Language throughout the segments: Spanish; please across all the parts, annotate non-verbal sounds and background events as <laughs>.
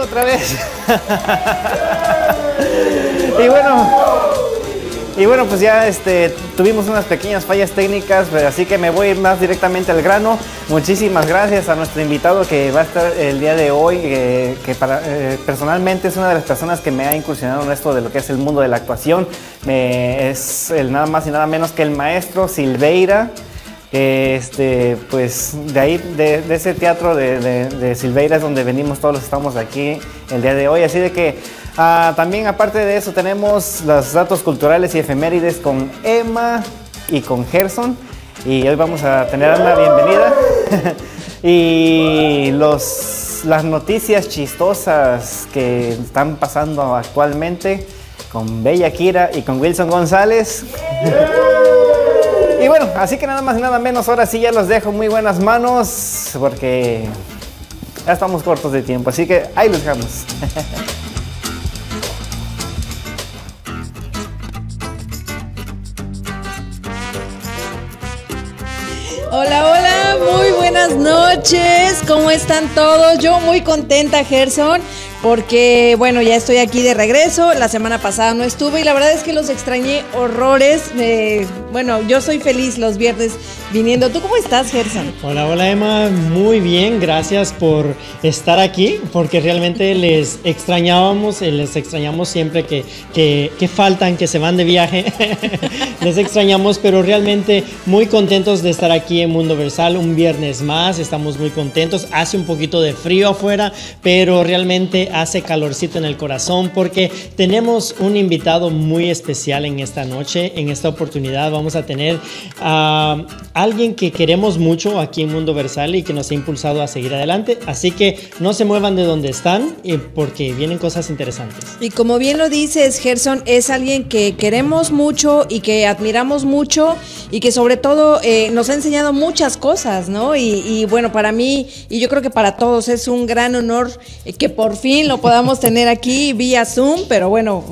Otra vez. y bueno, y bueno, pues ya este, tuvimos unas pequeñas fallas técnicas, así que me voy más directamente al grano. Muchísimas gracias a nuestro invitado que va a estar el día de hoy, que para, eh, personalmente es una de las personas que me ha incursionado en esto de lo que es el mundo de la actuación. es el nada más y nada menos que el maestro Silveira. Este, pues de ahí, de, ese teatro de, Silveira es donde venimos todos los estamos aquí el día de hoy. Así de que ah, también aparte de eso tenemos los datos culturales y efemérides con Emma y con Gerson. Y hoy vamos a tener una bienvenida. <laughs> y los, las noticias chistosas que están pasando actualmente con Bella Kira y con Wilson González. Bueno, así que nada más y nada menos, ahora sí ya los dejo muy buenas manos porque ya estamos cortos de tiempo, así que ahí los dejamos. <laughs> Hola, hola, muy buenas noches. ¿Cómo están todos? Yo muy contenta, Gerson porque bueno, ya estoy aquí de regreso. La semana pasada no estuve y la verdad es que los extrañé horrores. bueno, yo soy feliz los viernes viniendo. ¿Tú cómo estás, Gerson? Hola, hola Emma, muy bien, gracias por estar aquí, porque realmente les extrañábamos, les extrañamos siempre que, que, faltan, que se van de viaje. <laughs> les extrañamos, pero realmente muy contentos de estar aquí en Mundo Versal un viernes más. Estamos muy contentos. Hace un poquito de frío afuera, pero realmente hace calorcito en el corazón porque tenemos un invitado muy especial en esta noche. En esta oportunidad vamos a tener a alguien que queremos mucho aquí en Mundo Versal y que nos ha impulsado a seguir adelante. Así que no se muevan de donde están eh, porque vienen cosas interesantes. Y como bien lo dices, Gerson, es alguien que queremos mucho y que admiramos mucho y que sobre todo eh, nos ha enseñado muchas cosas, ¿no? Y, bueno, para mí y yo creo que para todos es un gran honor eh, que por fin lo podamos tener aquí vía Zoom, pero bueno,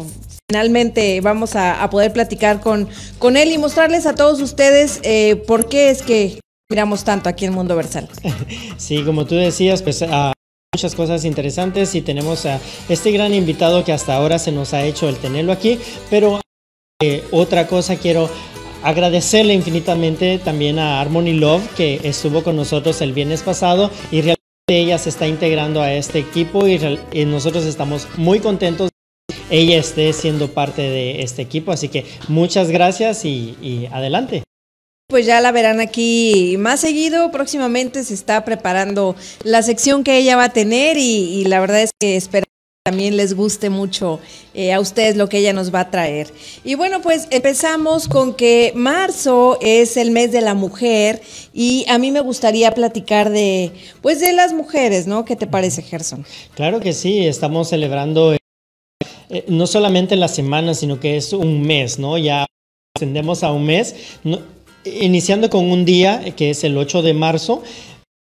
finalmente vamos a, poder platicar con, con él y mostrarles a todos ustedes eh, por qué es que miramos tanto aquí en Mundo Versal. <laughs> Sí, como tú decías, pues... Uh, muchas cosas interesantes y tenemos a este gran invitado que hasta ahora se nos ha hecho el tenerlo aquí, pero eh, otra cosa quiero agradecerle infinitamente también a Harmony Love que estuvo con nosotros el viernes pasado y realmente ella se está integrando a este equipo y, nosotros estamos muy contentos ella esté siendo parte de este equipo. Así que muchas gracias y, adelante. Pues ya la verán aquí más seguido. Próximamente se está preparando la sección que ella va a tener y, y la verdad es que espero también les guste mucho eh, a ustedes lo que ella nos va a traer. Y bueno, pues empezamos con que marzo es el mes de la mujer y a mí me gustaría platicar de, pues de las mujeres, ¿no? ¿Qué te parece, Gerson? Claro que sí, estamos celebrando eh, no solamente la semana, sino que es un mes, ¿no? Ya ascendemos a un mes, iniciando con un día que es el 8 de marzo.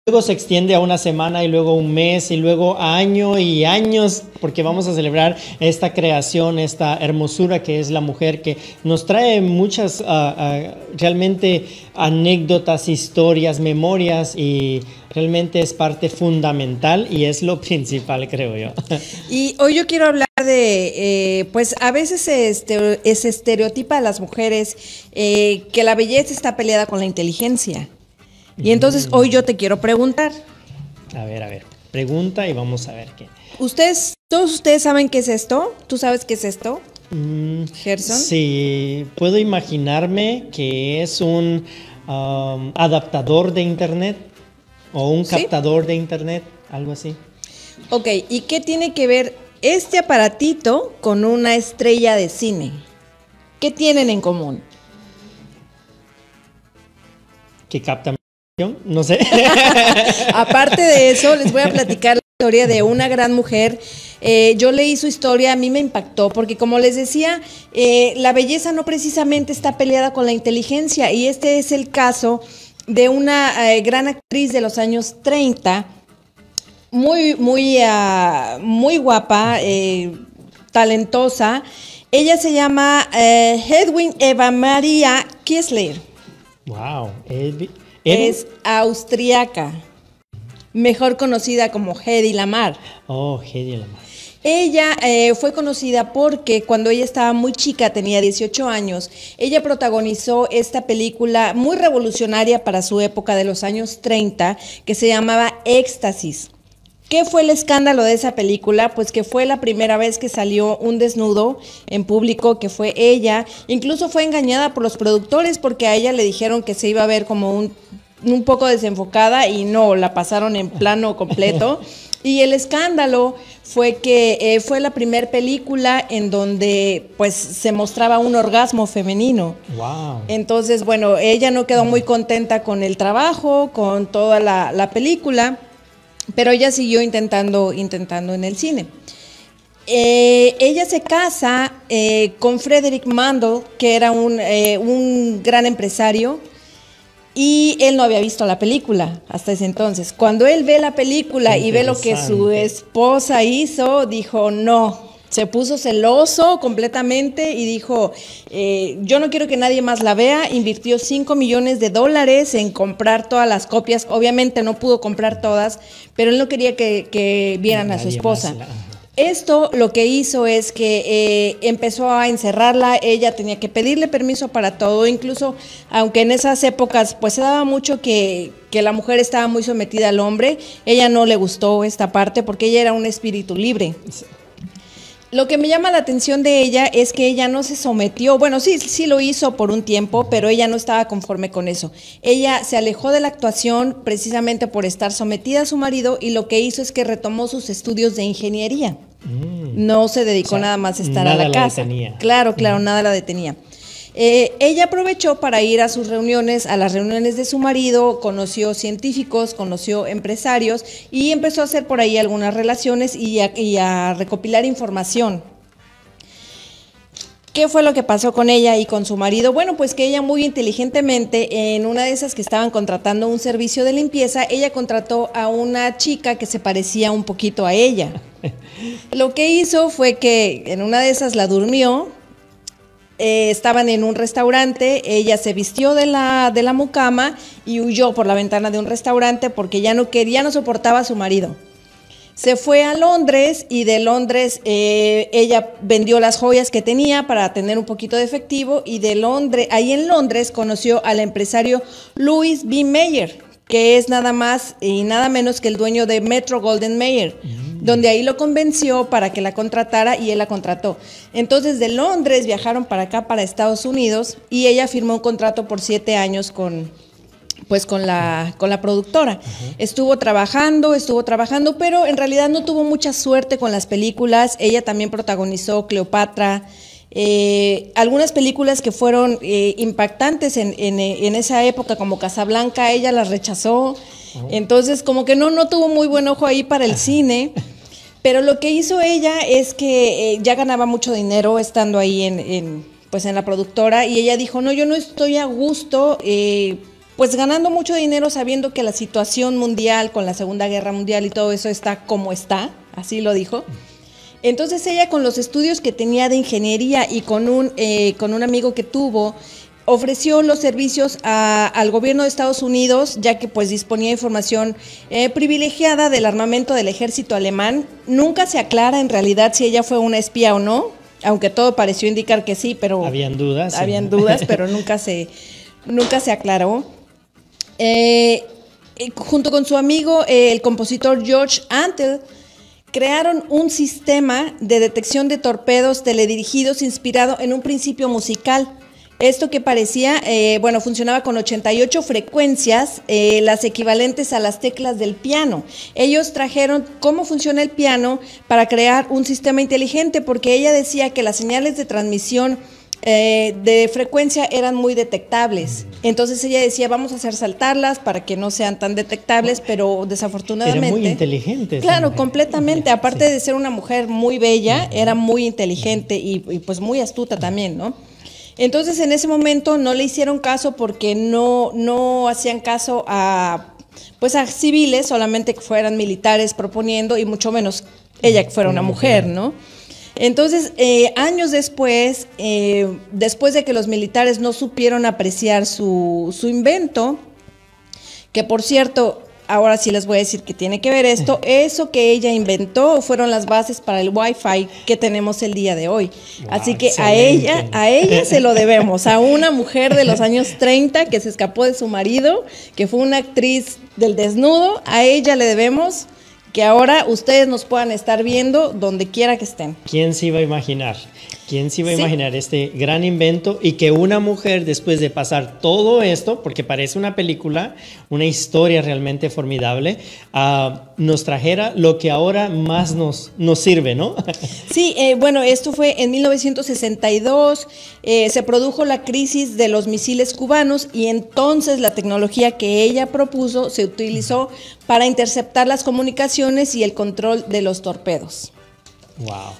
Luego se extiende a una semana y luego un mes y luego año y años porque vamos a celebrar esta creación, esta hermosura que es la mujer que nos trae muchas ah, ah, realmente anécdotas, historias, memorias y realmente es parte fundamental y es lo <laughs> principal creo yo. Y hoy yo quiero hablar de, eh, pues a veces se, estereotipa a las mujeres eh, que la belleza está peleada con la inteligencia. Y entonces hoy yo te quiero preguntar. A ver, a ver, pregunta y vamos a ver qué. ¿Ustedes, todos ustedes saben qué es esto? ¿Tú sabes qué es esto? Mm, Gerson. Sí, puedo imaginarme que es un um, adaptador de internet o un captador de internet, algo así. Ok, ¿y qué tiene que ver este aparatito con una estrella de cine? ¿Qué tienen en común? Que captan no sé. <laughs> Aparte de eso, les voy a platicar la historia de una gran mujer. Eh, yo leí su historia, a mí me impactó, porque como les decía, eh, la belleza no precisamente está peleada con la inteligencia, y este es el caso de una eh, gran actriz de los años 30, muy, muy, ah, muy guapa, talentosa. Ella se llama Hedwig Eva Maria Kissler. Wow, es austriaca. mejor conocida como Hedy Lamar. Oh, Hedy Lamar. Ella eh, fue conocida porque cuando ella estaba muy chica, tenía 18 años, ella protagonizó esta película muy revolucionaria para su época de los años 30 que se llamaba Éxtasis. ¿Qué fue el escándalo de esa película? Pues que fue la primera vez que salió un desnudo en público, que fue ella. Incluso fue engañada por los productores porque a ella le dijeron que se iba a ver como un, un poco desenfocada y no, la pasaron en plano completo. <laughs> Y el escándalo fue que eh, fue la primera película en donde pues se mostraba un orgasmo femenino. Wow. Entonces, bueno, ella no quedó muy contenta con el trabajo, con toda la, la película, pero ella siguió intentando, intentando en el cine. Eh, ella se casa eh, con Frederick Mandel, que era un, eh, un gran empresario, y él no había visto la película hasta ese entonces. Cuando él ve la película y ve lo que su esposa hizo, dijo, no, se puso celoso completamente y dijo, eh, yo no quiero que nadie más la vea, invirtió 5 millones de dólares en comprar todas las copias, obviamente no pudo comprar todas, pero él no quería que, que vieran a su esposa. Esto lo que hizo es que eh, empezó a encerrarla, ella tenía que pedirle permiso para todo, incluso aunque en esas épocas pues se daba mucho que, que la mujer estaba muy sometida al hombre, ella no le gustó esta parte porque ella era un espíritu libre. Lo que me llama la atención de ella es que ella no se sometió, bueno, sí, sí lo hizo por un tiempo, pero ella no estaba conforme con eso. Ella se alejó de la actuación precisamente por estar sometida a su marido y lo que hizo es que retomó sus estudios de ingeniería. No se dedicó O sea, nada más a estar a nada la la casa. detenía. Claro, claro, nada la detenía. Eh, ella aprovechó para ir a sus reuniones, a las reuniones de su marido, conoció científicos, conoció empresarios y empezó a hacer por ahí algunas relaciones y a, y a recopilar información. ¿Qué fue lo que pasó con ella y con su marido? Bueno, pues que ella muy inteligentemente, en una de esas que estaban contratando un servicio de limpieza, ella contrató a una chica que se parecía un poquito a ella. <laughs> Lo que hizo fue que en una de esas la durmió, eh, estaban en un restaurante, ella se vistió de la, de la mucama y huyó por la ventana de un restaurante porque ya no quería, no soportaba a su marido. Se fue a Londres y de Londres eh, ella vendió las joyas que tenía para tener un poquito de efectivo y de Londres, ahí en Londres conoció al empresario Louis B. Mayer, que es nada más y nada menos que el dueño de Metro Golden Mayer, donde ahí lo convenció para que la contratara y él la contrató. Entonces de Londres viajaron para acá, para Estados Unidos, y ella firmó un contrato por siete años con, pues con la, con la productora. Estuvo trabajando, estuvo trabajando, pero en realidad no tuvo mucha suerte con las películas. Ella también protagonizó Cleopatra. Eh, algunas películas que fueron eh, impactantes en, en, en esa época, como Casablanca, ella las rechazó. Entonces, como que no, no tuvo muy buen ojo ahí para el cine. Pero lo que hizo ella es que eh, ya ganaba mucho dinero estando ahí en, en, pues en la productora y ella dijo, no, yo no estoy a gusto, eh, pues ganando mucho dinero sabiendo que la situación mundial con la Segunda Guerra Mundial y todo eso está como está, así lo dijo. Entonces ella con los estudios que tenía de ingeniería y con un, eh, con un amigo que tuvo, ofreció los servicios a- al gobierno de Estados Unidos, ya que pues disponía de información eh, privilegiada del armamento del ejército alemán. Nunca se aclara en realidad si ella fue una espía o no, aunque todo pareció indicar que sí, pero Habían dudas. habían dudas, <laughs> pero nunca se, nunca se aclaró. Eh, junto con su amigo, eh, el compositor George Antle, crearon un sistema de detección de torpedos teledirigidos inspirado en un principio musical. Esto que parecía, eh, bueno, funcionaba con 88 frecuencias, eh, las equivalentes a las teclas del piano. Ellos trajeron cómo funciona el piano para crear un sistema inteligente, porque ella decía que las señales de transmisión eh, de frecuencia eran muy detectables. Entonces ella decía, vamos a hacer saltarlas para que no sean tan detectables, pero desafortunadamente... Era muy inteligente. Claro, completamente. Aparte Sí. de ser una mujer muy bella, era muy inteligente y, y, pues muy astuta también, ¿no? Entonces en ese momento no le hicieron caso porque no, no hacían caso a pues a civiles, solamente que fueran militares proponiendo y mucho menos ella que fuera una mujer, ¿no? Entonces, eh, años después, eh, después de que los militares no supieron apreciar su, su invento, que por cierto, ahora sí les voy a decir que tiene que ver esto. Eso que ella inventó fueron las bases para el Wi-Fi que tenemos el día de hoy. Así que a ella, a ella se lo debemos, a una mujer de los años 30 que se escapó de su marido, que fue una actriz del desnudo, a ella le debemos que ahora ustedes nos puedan estar viendo donde quiera que estén. ¿Quién se iba a imaginar? ¿Quién se iba a imaginar este gran invento y que una mujer después de pasar todo esto, porque parece una película, una historia realmente formidable, uh, nos trajera lo que ahora más nos, nos sirve, ¿no? <laughs> Sí, eh, bueno, esto fue en 1962, eh, se produjo la crisis de los misiles cubanos y entonces la tecnología que ella propuso se utilizó para interceptar las comunicaciones y el control de los torpedos.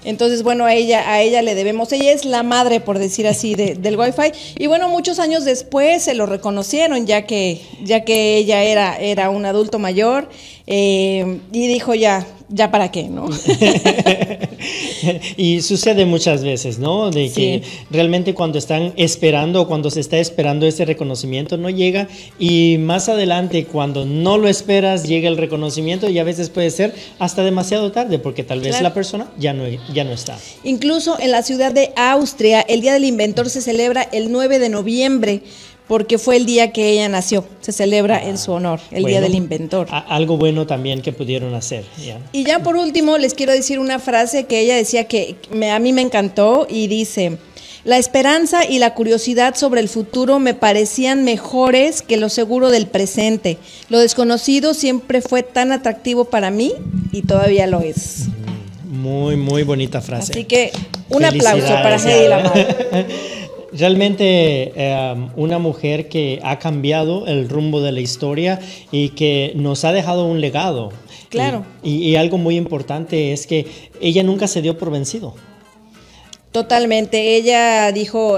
Entonces, bueno, a ella, a ella le debemos. Ella es la madre, por decir así, del Wi-Fi. Y bueno, muchos años después se lo reconocieron, ya que, ya que ella era, era un adulto mayor. Eh, y dijo ya, ya para qué, ¿no? <laughs> <laughs> y sucede muchas veces, ¿no? De que realmente cuando están esperando, cuando se está esperando ese reconocimiento, no llega y más adelante cuando no lo esperas, llega el reconocimiento y a veces puede ser hasta demasiado tarde porque tal vez la persona ya no, ya no está. Incluso en la ciudad de Austria, el Día del Inventor se celebra el 9 de noviembre porque fue el día que ella nació. Se celebra en su honor, el Día del Inventor. algo bueno también que pudieron hacer. Y ya por último, les quiero decir una frase que ella decía que a mí me encantó y dice, la esperanza y la curiosidad sobre el futuro me parecían mejores que lo seguro del presente. Lo desconocido siempre fue tan atractivo para mí y todavía lo es. Mm, muy, muy bonita frase. Así que un aplauso para Heidi Lamar. <laughs> realmente em, una mujer que ha cambiado el rumbo de la historia y que nos ha dejado un legado. Claro. Y, algo muy importante es que ella nunca se dio por vencido. Totalmente. Ella dijo,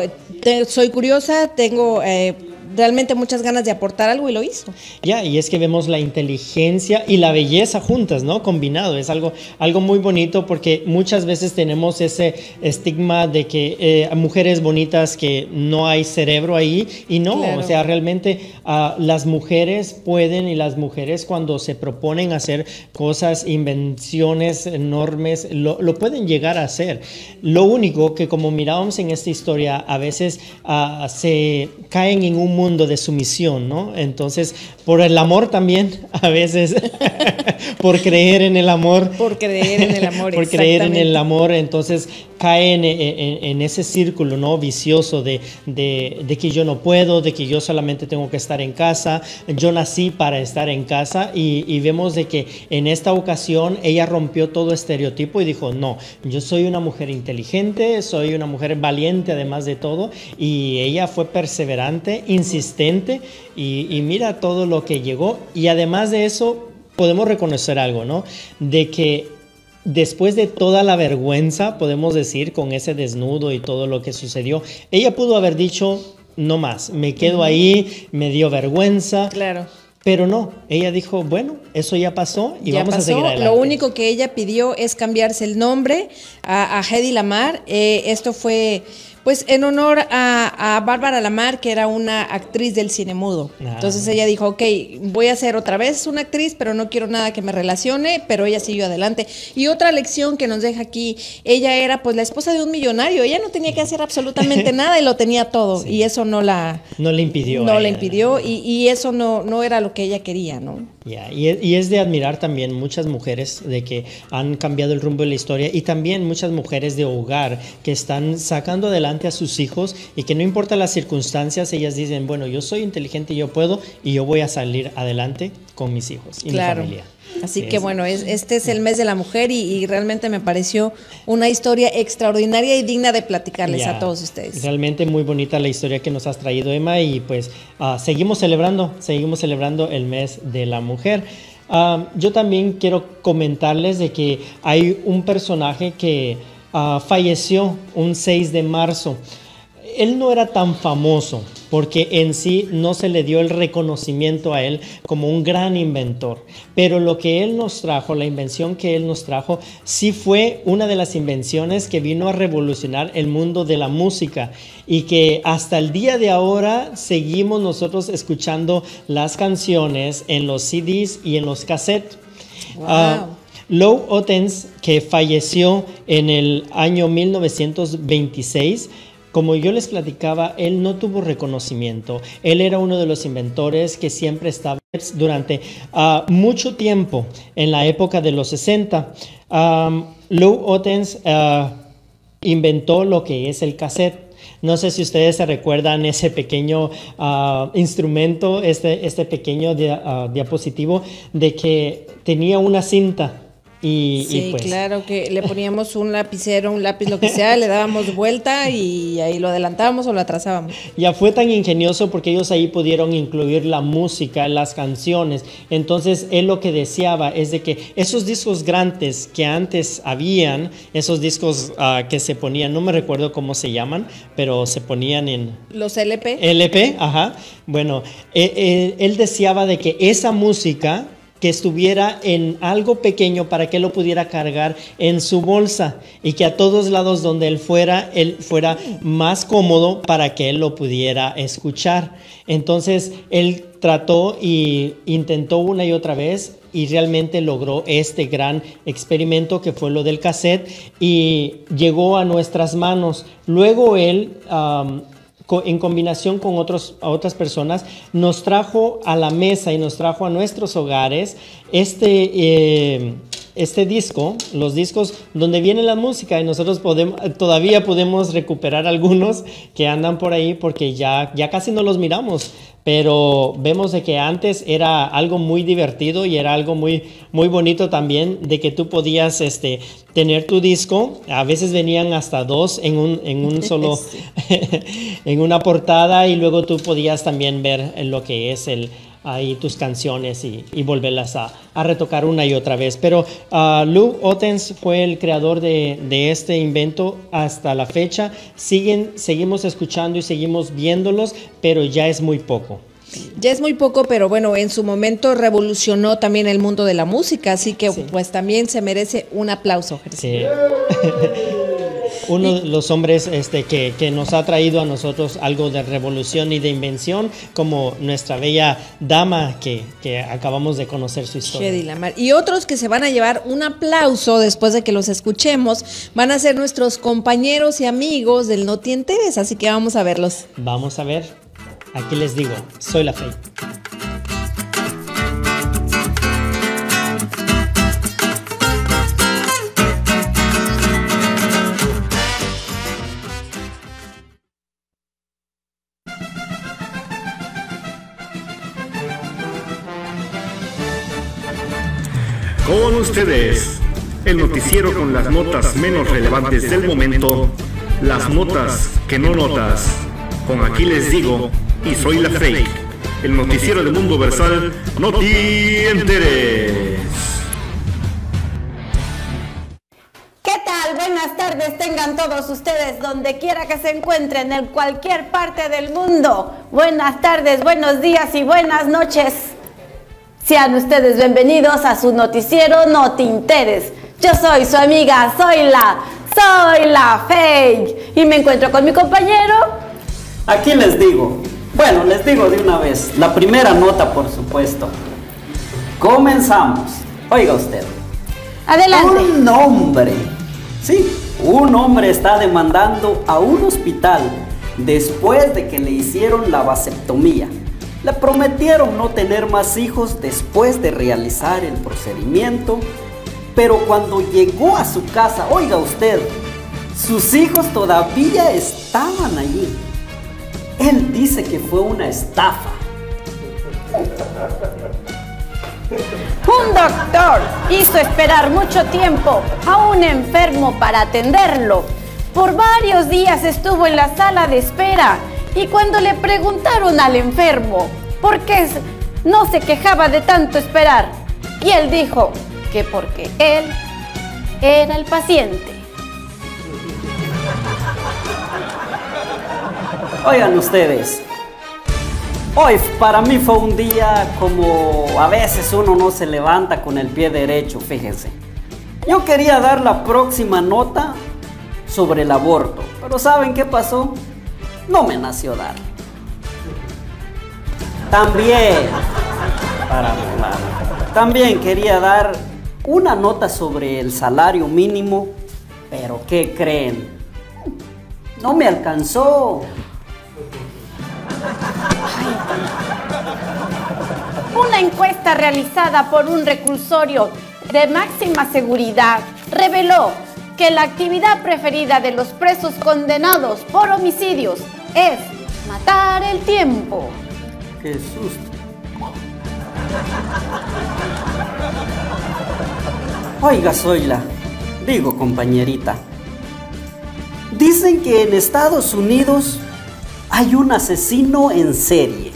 soy curiosa, tengo... Eh, realmente muchas ganas de aportar algo y lo hizo. Ya, y es que vemos la inteligencia y la belleza juntas, ¿no? Combinado. Es algo, algo muy bonito porque muchas veces tenemos ese estigma de que eh, mujeres bonitas que no hay cerebro ahí y no, o sea, realmente uh, las mujeres pueden y las mujeres cuando se proponen hacer cosas, invenciones enormes, lo, lo pueden llegar a hacer. Lo único que como mirábamos en esta historia, a veces uh, se caen en un mundo de sumisión, ¿no? Entonces, por el amor también, <laughs> a veces, <laughs> por creer en el amor. Por creer en el <laughs> amor, Por creer en el amor, entonces caen en, ese círculo, ¿no? Vicioso de, de, que yo no puedo, de que yo solamente tengo que estar en casa, yo nací para estar en casa y, y vemos de que en esta ocasión ella rompió todo estereotipo y dijo, no, yo soy una mujer inteligente, soy una mujer valiente además de todo y ella fue perseverante, insistente y, mira todo lo que llegó. Y además de eso, podemos reconocer algo, ¿no? De que después de toda la vergüenza, podemos decir, con ese desnudo y todo lo que sucedió, ella pudo haber dicho, no más, me quedo ahí, me dio vergüenza. Claro. Pero no, ella dijo, bueno, eso ya pasó y vamos a seguir adelante. Lo único que ella pidió es cambiarse el nombre a, a Hedy Lamar. Eh, esto fue pues en honor a, Bárbara Lamar, que era una actriz del cine mudo. Ah. Entonces ella dijo, ok, voy a ser otra vez una actriz, pero no quiero nada que me relacione, pero ella siguió adelante. Y otra lección que nos deja aquí, ella era pues la esposa de un millonario, ella no tenía que hacer absolutamente <laughs> nada y lo tenía todo, y eso no la... No le impidió. No le impidió, y, y, eso no, no era lo que ella quería, ¿no? Y, es, de admirar también muchas mujeres de que han cambiado el rumbo de la historia y también muchas mujeres de hogar que están sacando adelante a sus hijos y que no importa las circunstancias, ellas dicen, bueno, yo soy inteligente, yo puedo y yo voy a salir adelante con mis hijos y mi familia. Así que bueno, es, este es el mes de la mujer y, realmente me pareció una historia extraordinaria y digna de platicarles a todos ustedes. Realmente muy bonita la historia que nos has traído, Emma, y pues ah, seguimos celebrando, seguimos celebrando el mes de la mujer. Ah, yo también quiero comentarles de que hay un personaje que ah, falleció un 6 de marzo. Él no era tan famoso, porque en sí no se le dio el reconocimiento a él como un gran inventor. Pero lo que él nos trajo, la invención que él nos trajo, sí fue una de las invenciones que vino a revolucionar el mundo de la música y que hasta el día de ahora seguimos nosotros escuchando las canciones en los CDs y en los cassettes. Ah, Lou Ottens, que falleció en el año 1926, como yo les platicaba, él no tuvo reconocimiento. Él era uno de los inventores que siempre estaba durante ah, mucho tiempo, en la época de los 60. Lou Ottens ah, inventó lo que es el cassette. No sé si ustedes se recuerdan ese pequeño ah, instrumento, este, este pequeño diapositivo, de que tenía una cinta y, sí, pues claro que le poníamos un lapicero, un lápiz, lo que sea, le dábamos vuelta y ahí lo adelantábamos o lo atrasábamos. Ya fue tan ingenioso porque ellos ahí pudieron incluir la música, las canciones. Entonces él lo que deseaba es de que esos discos grandes que antes habían, esos discos ah, que se ponían, no me recuerdo cómo se llaman, pero se ponían en... Los LP. LP, ajá. Bueno, eh, eh, él deseaba de que esa música que estuviera en algo pequeño para que lo pudiera cargar en su bolsa y que a todos lados donde él fuera, él fuera más cómodo para que él lo pudiera escuchar. Entonces él trató y intentó una y otra vez y realmente logró este gran experimento que fue lo del cassette y llegó a nuestras manos. Luego él en combinación con otros, otras personas, nos trajo a la mesa y nos trajo a nuestros hogares este, eh, este disco, los discos donde viene la música y nosotros podemos, todavía podemos recuperar algunos que andan por ahí porque ya, ya casi no los miramos, pero vemos de que antes era algo muy divertido y era algo muy, muy bonito también de que tú podías este, tener tu disco, a veces venían hasta dos en un, en un <laughs> solo, <laughs> en una portada y luego tú podías también ver lo que es el ahí tus canciones y, volverlas a, retocar una y otra vez. Pero uh, Lou Ottens fue el creador de, este invento hasta la fecha. Siguen, seguimos escuchando y seguimos viéndolos, pero ya es muy poco. Ya es muy poco, pero bueno, en su momento revolucionó también el mundo de la música, así que pues también se merece un aplauso. Sí. <laughs> uno de los hombres este, que, nos ha traído a nosotros algo de revolución y de invención, como nuestra bella dama que, acabamos de conocer su historia. Y otros que se van a llevar un aplauso después de que los escuchemos, van a ser nuestros compañeros y amigos del No Te así que vamos a verlos. Vamos a ver. Aquí les digo, soy la fe. Ustedes, el noticiero con las notas menos relevantes del momento, las notas que no notas. Con aquí les digo, y soy la fake, el noticiero del mundo versal, no te enteres. ¿Qué tal? Buenas tardes tengan todos ustedes donde quiera que se encuentren en cualquier parte del mundo. Buenas tardes, buenos días y buenas noches. Sean ustedes bienvenidos a su noticiero No Te Interes. Yo soy su amiga, soy la, soy la fake. Y me encuentro con mi compañero. Aquí les digo, bueno, les digo de una vez, la primera nota por supuesto. Comenzamos. Oiga usted. Adelante. Un hombre, sí, un hombre está demandando a un hospital después de que le hicieron la vasectomía. Le prometieron no tener más hijos después de realizar el procedimiento, pero cuando llegó a su casa, oiga usted, sus hijos todavía estaban allí. Él dice que fue una estafa. <laughs> Un doctor hizo esperar mucho tiempo a un enfermo para atenderlo. Por varios días estuvo en la sala de espera y cuando le preguntaron al enfermo por qué no se quejaba de tanto esperar, y él dijo que porque él era el paciente. Oigan ustedes, Hoy para mí fue un día como a veces uno no se levanta con el pie derecho, fíjense. Yo quería dar la próxima nota sobre el aborto, pero ¿saben qué pasó? No me nació dar. También, para también quería dar una nota sobre el salario mínimo, pero ¿qué creen? No me alcanzó. Una encuesta realizada por un reclusorio de máxima seguridad reveló que la actividad preferida de los presos condenados por homicidios es matar el tiempo. ¡Qué susto! Oiga, Zoila, digo compañerita, dicen que en Estados Unidos hay un asesino en serie.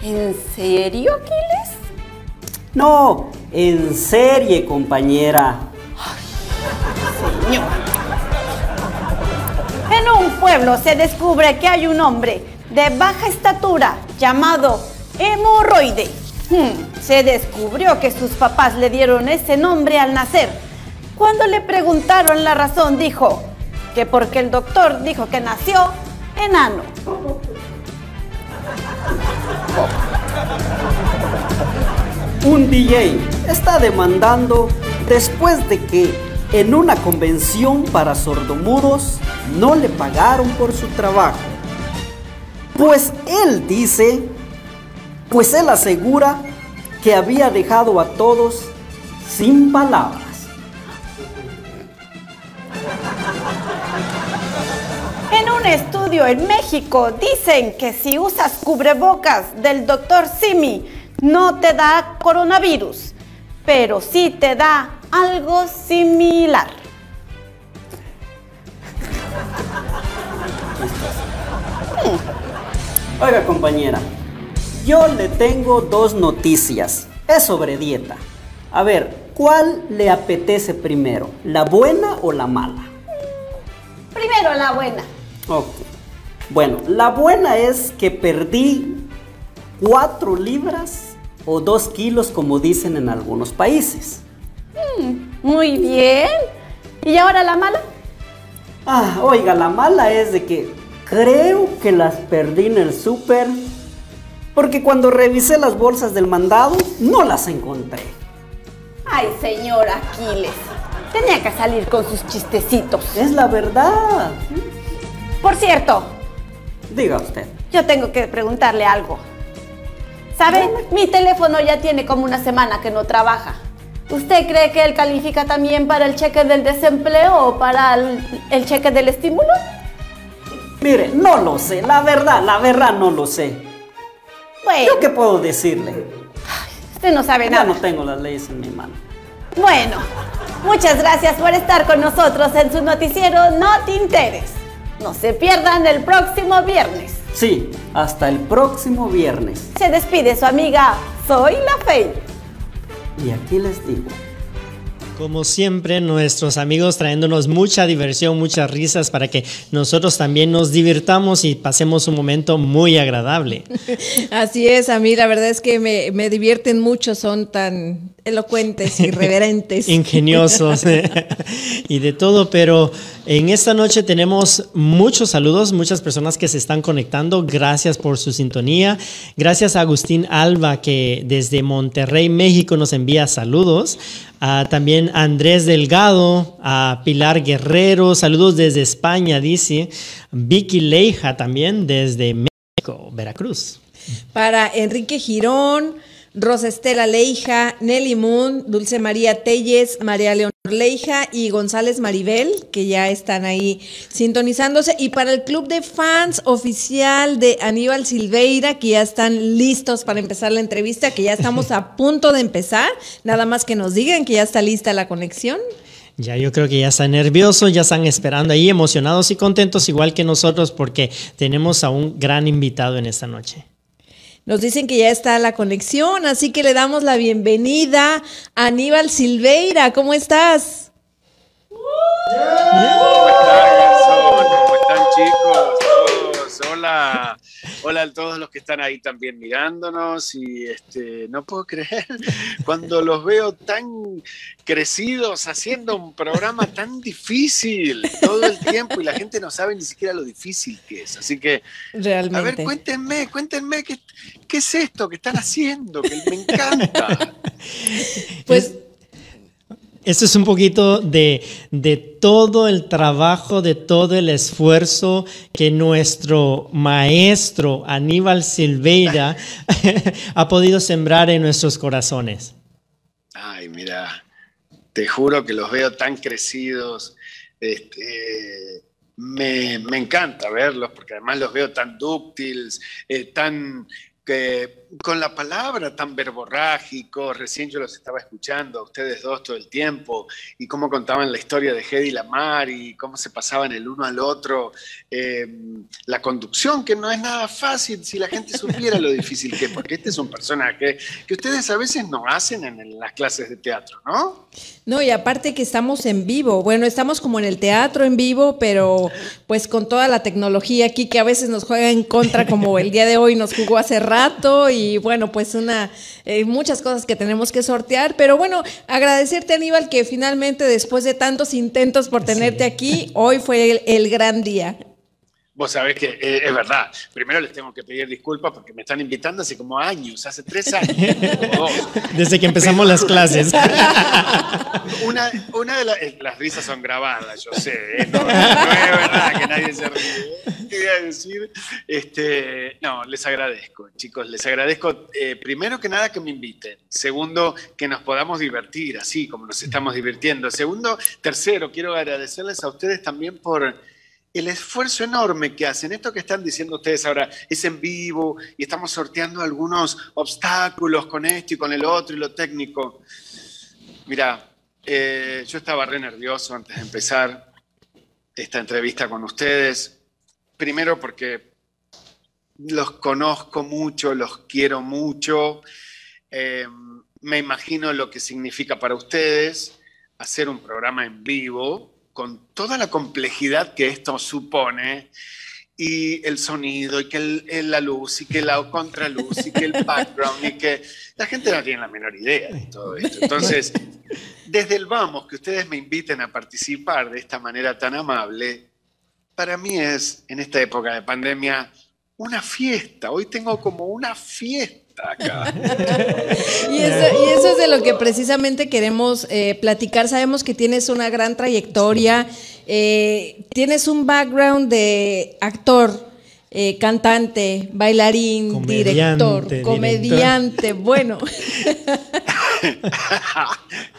¿En serio, Aquiles? No, en serie, compañera. señor. Un pueblo se descubre que hay un hombre de baja estatura llamado hemorroide. Hmm, se descubrió que sus papás le dieron ese nombre al nacer. Cuando le preguntaron la razón, dijo que porque el doctor dijo que nació enano. Un DJ está demandando después de que en una convención para sordomudos no le pagaron por su trabajo. Pues él dice, pues él asegura que había dejado a todos sin palabras. En un estudio en México dicen que si usas cubrebocas del doctor Simi no te da coronavirus, pero sí te da algo similar. Oiga compañera, yo le tengo dos noticias. Es sobre dieta. A ver, ¿cuál le apetece primero? ¿La buena o la mala? Primero la buena. Ok. Bueno, la buena es que perdí 4 libras o 2 kilos como dicen en algunos países. Muy bien. ¿Y ahora la mala? Ah, oiga, la mala es de que creo que las perdí en el súper porque cuando revisé las bolsas del mandado no las encontré. Ay, señor Aquiles. Tenía que salir con sus chistecitos. Es la verdad. Por cierto, Diga usted. yo tengo que preguntarle algo. ¿Sabe? Mi teléfono ya tiene como una semana que no trabaja. ¿Usted cree que él califica también para el cheque del desempleo o para el, el cheque del estímulo? Mire, no lo sé, la verdad, la verdad no lo sé. Bueno, ¿Yo qué puedo decirle? usted no sabe Ya nada. no tengo las leyes en mi mano. Bueno, muchas gracias por estar con nosotros en su noticiero No te Interes. No se pierdan el próximo viernes. Sí, hasta el próximo viernes. Se despide su amiga Soy la Fey. Y aquí les digo. Como siempre, nuestros amigos trayéndonos mucha diversión, muchas risas para que nosotros también nos divirtamos y pasemos un momento muy agradable. <laughs> Así es, a mí la verdad es que me, me divierten mucho, son tan elocuentes, irreverentes. Ingeniosos <laughs> y de todo, pero en esta noche tenemos muchos saludos, muchas personas que se están conectando. Gracias por su sintonía. Gracias a Agustín Alba que desde Monterrey, México nos envía saludos. También a Andrés Delgado, a Pilar Guerrero, saludos desde España, dice. Vicky Leija también desde México, Veracruz. Para Enrique Girón, Rosa Estela Leija, Nelly Moon, Dulce María Telles, María Leonor Leija y González Maribel, que ya están ahí sintonizándose. Y para el club de fans oficial de Aníbal Silveira, que ya están listos para empezar la entrevista, que ya estamos a <laughs> punto de empezar. Nada más que nos digan que ya está lista la conexión. Ya yo creo que ya están nerviosos, ya están esperando ahí, emocionados y contentos, igual que nosotros, porque tenemos a un gran invitado en esta noche. Nos dicen que ya está la conexión, así que le damos la bienvenida a Aníbal Silveira. ¿Cómo estás? ¿Cómo están? ¿Cómo están, chicos? Hola, hola a todos los que están ahí también mirándonos y este, no puedo creer cuando los veo tan crecidos haciendo un programa tan difícil todo el tiempo y la gente no sabe ni siquiera lo difícil que es. Así que, Realmente. a ver, cuéntenme, cuéntenme qué, qué es esto que están haciendo, que me encanta. Pues Esto es un poquito de, de todo el trabajo, de todo el esfuerzo que nuestro maestro Aníbal Silveira <laughs> ha podido sembrar en nuestros corazones. Ay, mira, te juro que los veo tan crecidos. Este, me, me encanta verlos porque además los veo tan dúctiles, eh, tan que con la palabra tan verborrágicos. Recién yo los estaba escuchando a ustedes dos todo el tiempo y cómo contaban la historia de Hedy Lamar y cómo se pasaban el uno al otro. eh, la conducción, que no es nada fácil si la gente supiera lo difícil que es, porque este es un personaje que ustedes a veces no hacen en en las clases de teatro, ¿no? No, y aparte que estamos en vivo. Bueno, estamos como en el teatro en vivo, pero pues con toda la tecnología aquí que a veces nos juega en contra, como el día de hoy nos jugó hace rato, y bueno, pues una eh, muchas cosas que tenemos que sortear. Pero bueno, agradecerte, Aníbal, que finalmente después de tantos intentos por tenerte aquí, hoy fue el, el gran día. Vos sabés que eh, es verdad. Primero les tengo que pedir disculpas porque me están invitando hace como años, hace tres años. <laughs> o dos. Desde que empezamos las clases. <laughs> Una, una de la- eh, las risas son grabadas, yo sé. ¿eh? No, no es verdad que nadie se ríe. Quería decir, este, no, les agradezco, chicos, les agradezco eh, primero que nada que me inviten. Segundo, que nos podamos divertir, así como nos estamos divirtiendo. Segundo, tercero, quiero agradecerles a ustedes también por el esfuerzo enorme que hacen. Esto que están diciendo ustedes ahora es en vivo y estamos sorteando algunos obstáculos con esto y con el otro y lo técnico. Mira, eh, yo estaba re nervioso antes de empezar esta entrevista con ustedes. Primero porque los conozco mucho, los quiero mucho. Eh, me imagino lo que significa para ustedes hacer un programa en vivo con toda la complejidad que esto supone y el sonido y que el- la luz y que la contraluz y que el background y que la gente no tiene la menor idea de todo esto. Entonces, desde el vamos, que ustedes me inviten a participar de esta manera tan amable, para mí es, en esta época de pandemia, una fiesta. Hoy tengo como una fiesta. <laughs> Y eso, y eso es de lo que precisamente queremos eh, platicar. Sabemos que tienes una gran trayectoria, eh, tienes un background de actor, eh, cantante, bailarín, Comediante, director, director. comediante, bueno. <laughs>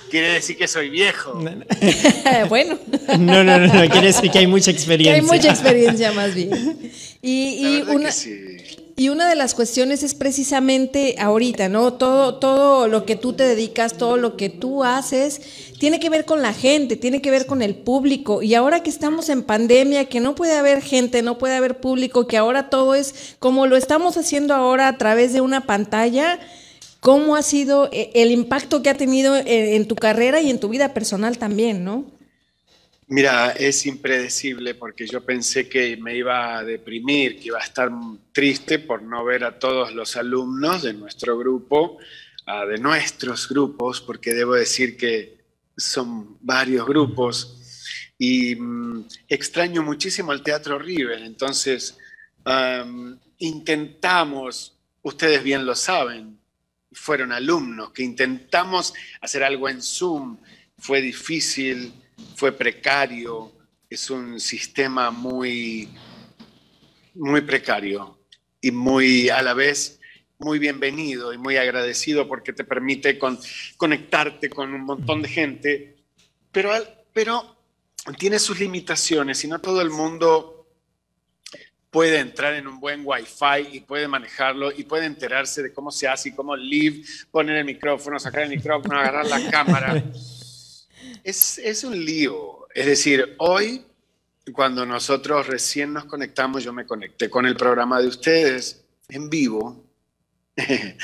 Quiere decir que soy viejo. <laughs> bueno, No, no, no, no, quiere decir que hay mucha que experiencia. hay mucha experiencia más bien. Y, y una, que sí. Y una de las cuestiones es precisamente ahorita, ¿no? Todo, todo lo que tú te dedicas, todo lo que tú haces, tiene que ver con la gente, tiene que ver con el público. Y ahora que estamos en pandemia, que no puede haber gente, no puede haber público, que ahora todo es como lo estamos haciendo ahora a través de una pantalla. ¿Cómo ha sido eh, el impacto que ha tenido en, en tu carrera y en tu vida personal también, no? Mira, es impredecible porque yo pensé que me iba a deprimir, que iba a estar triste por no ver a todos los alumnos de nuestro grupo, ah, de nuestros grupos, porque debo decir que son varios grupos. Y mm, extraño muchísimo el Teatro River, entonces am, intentamos, ustedes bien lo saben, fueron alumnos, que intentamos hacer algo en Zoom, fue difícil, fue precario, es un sistema muy, muy precario y muy a la vez muy bienvenido y muy agradecido porque te permite con- conectarte con un montón de gente, pero, pero tiene sus limitaciones y no todo el mundo puede entrar en un buen wifi y puede manejarlo y puede enterarse de cómo se hace y cómo live, poner el micrófono, sacar el micrófono, agarrar la cámara. <laughs> Es, es un lío. Es decir, hoy, cuando nosotros recién nos conectamos, yo me conecté con el programa de ustedes en vivo. <laughs>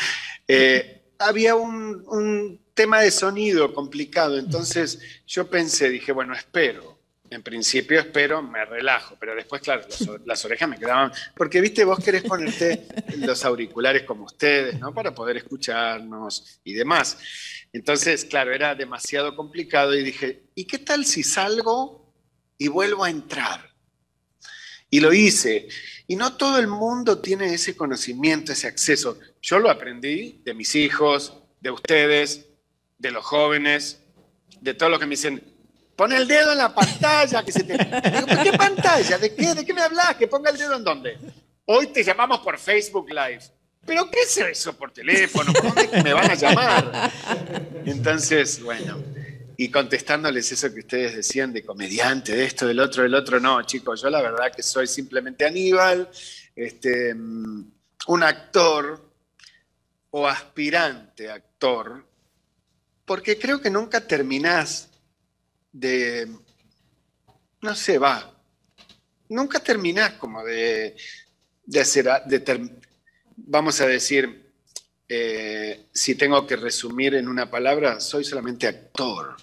Eh, había un, un tema de sonido complicado, entonces yo pensé, dije, bueno, espero, en principio espero, me relajo, pero después, claro, las, orejas me quedaban, porque viste, vos querés ponerte los auriculares como ustedes, ¿no? Para poder escucharnos y demás. Entonces, claro, era demasiado complicado y dije, ¿y qué tal si salgo y vuelvo a entrar? Y lo hice. Y no todo el mundo tiene ese conocimiento, ese acceso. Yo lo aprendí de mis hijos, de ustedes, de los jóvenes, de todos los que me dicen, pon el dedo en la pantalla. Que se te... Digo, qué pantalla? ¿De qué? ¿De qué me hablas? ¿Que ponga el dedo en dónde? Hoy te llamamos por Facebook Live. ¿Pero qué es eso por teléfono? ¿Dónde me van a llamar? Entonces, bueno, y contestándoles eso que ustedes decían de comediante, de esto, del otro, del otro, no, chicos, yo la verdad que soy simplemente Aníbal, este, mm, un actor o aspirante actor, porque creo que nunca terminás de, no sé, va, nunca terminás como de, de hacer, de vamos a decir, eh, si tengo que resumir en una palabra, soy solamente actor.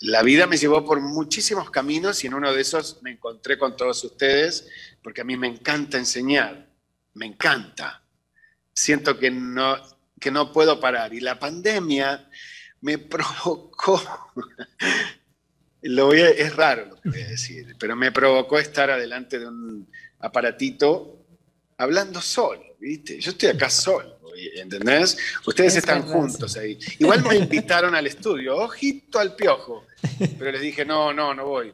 La vida me llevó por muchísimos caminos y en uno de esos me encontré con todos ustedes, porque a mí me encanta enseñar, me encanta. Siento que no, que no puedo parar. Y la pandemia me <laughs> provocó, lo es raro lo que voy a decir, pero me provocó estar adelante de un aparatito hablando solo, ¿viste? Yo estoy acá <laughs> solo, ¿entendés? Ustedes están juntos ahí. Igual me <laughs> invitaron al estudio, ojito al piojo, pero les dije, no, no, no voy.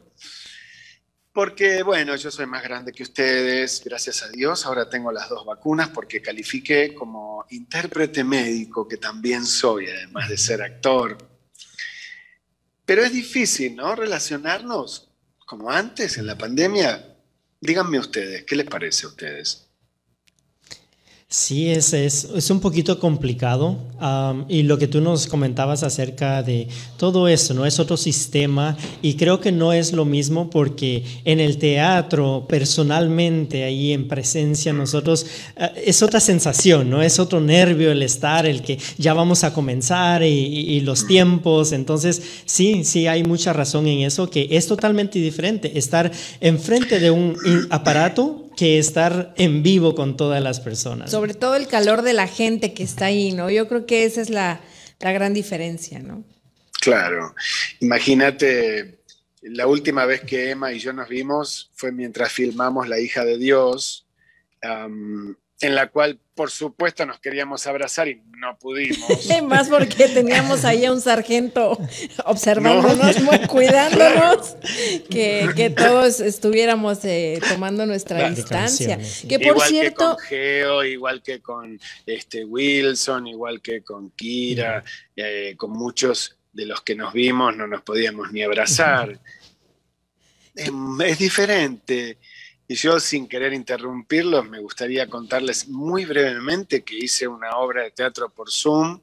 Porque, bueno, yo soy más grande que ustedes, gracias a Dios. Ahora tengo las dos vacunas porque califiqué como intérprete médico, que también soy, además de ser actor. Pero es difícil, ¿no? Relacionarnos como antes, en la pandemia. Díganme ustedes, ¿qué les parece a ustedes? Sí, es, es, es, un poquito complicado y lo que tú nos comentabas acerca de todo eso, ¿no? Es otro sistema y creo que no es lo mismo porque en el teatro, personalmente, ahí en presencia, nosotros, eh, es otra sensación, ¿no? Es otro nervio el estar, el que ya vamos a comenzar y, y los tiempos, entonces sí, sí hay mucha razón en eso, que es totalmente diferente estar enfrente de un aparato que estar en vivo con todas las personas. Sobre todo el calor de la gente que está ahí, ¿no? Yo creo que esa es la, gran diferencia, ¿no? Claro. Imagínate, la última vez que Emma y yo nos vimos fue mientras filmamos La hija de Dios en la cual por supuesto nos queríamos abrazar y no pudimos. <laughs> Más porque teníamos ahí a un sargento observándonos, <laughs> cuidándonos, que, todos estuviéramos eh, tomando nuestra distancia. Que por igual cierto... Que con Geo, igual que con este, Wilson, igual que con Kira, eh, con muchos de los que nos vimos no nos podíamos ni abrazar. Es diferente. Y yo, sin querer interrumpirlos, me gustaría contarles muy brevemente que hice una obra de teatro por Zoom.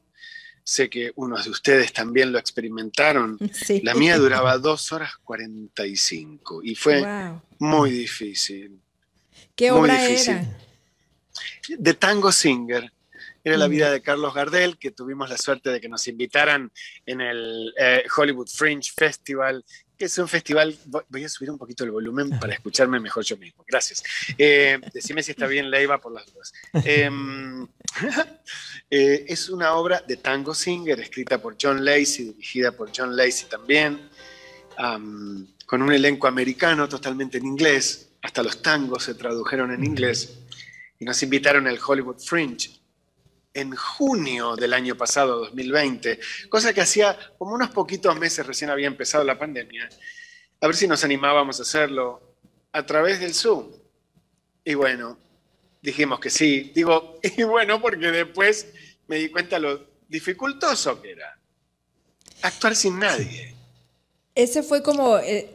Sé que unos de ustedes también lo experimentaron. <laughs> La mía duraba dos horas 45 y fue muy difícil. ¿Qué obra era? De Tango Singer. Era la mm. vida de Carlos Gardel, que tuvimos la suerte de que nos invitaran en el eh, Hollywood Fringe Festival es un festival. Voy a subir un poquito el volumen para <laughs> escucharme mejor yo mismo. Gracias. Eh, decime si está bien Leiva por las dudas. Em, <laughs> eh, es una obra de Tango Singer, escrita por John Lacey, dirigida por John Lacey también, con un elenco americano totalmente en inglés. Hasta los tangos se tradujeron en inglés. Y nos invitaron al Hollywood Fringe en junio del año pasado, 2020, cosa que hacía como unos poquitos meses recién había empezado la pandemia, a ver si nos animábamos a hacerlo a través del Zoom. Y bueno, dijimos que sí. Digo, <laughs> y bueno, porque después me di cuenta lo dificultoso que era actuar sin nadie. ¿Ese fue como eh,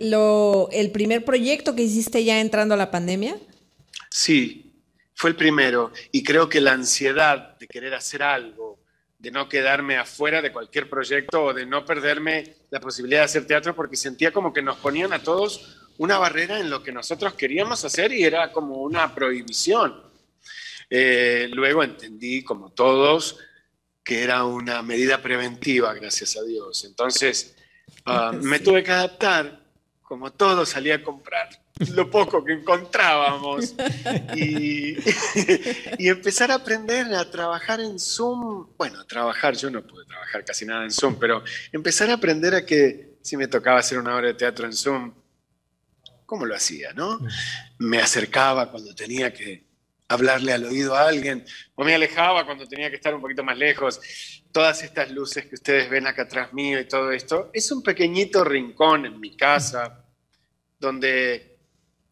el primer proyecto que hiciste ya entrando a la pandemia? Sí, fue el primero y creo que la ansiedad de querer hacer algo, de no quedarme afuera de cualquier proyecto o de no perderme la posibilidad de hacer teatro porque sentía como que nos ponían a todos una barrera en lo que nosotros queríamos hacer y era como una prohibición. Eh, luego entendí, como todos, que era una medida preventiva, gracias a Dios. Entonces, ah, me tuve que adaptar como todo, salí a comprar <laughs> lo poco que encontrábamos y, <laughs> y, empezar a aprender a trabajar en Zoom. Bueno, trabajar, yo no pude trabajar casi nada en Zoom, pero empezar a aprender a que si me tocaba hacer una obra de teatro en Zoom, ¿cómo lo hacía? ¿no? Me acercaba cuando tenía que hablarle al oído a alguien, o me alejaba cuando tenía que estar un poquito más lejos. Todas estas luces que ustedes ven acá atrás mío y todo esto, es un pequeñito rincón en mi casa donde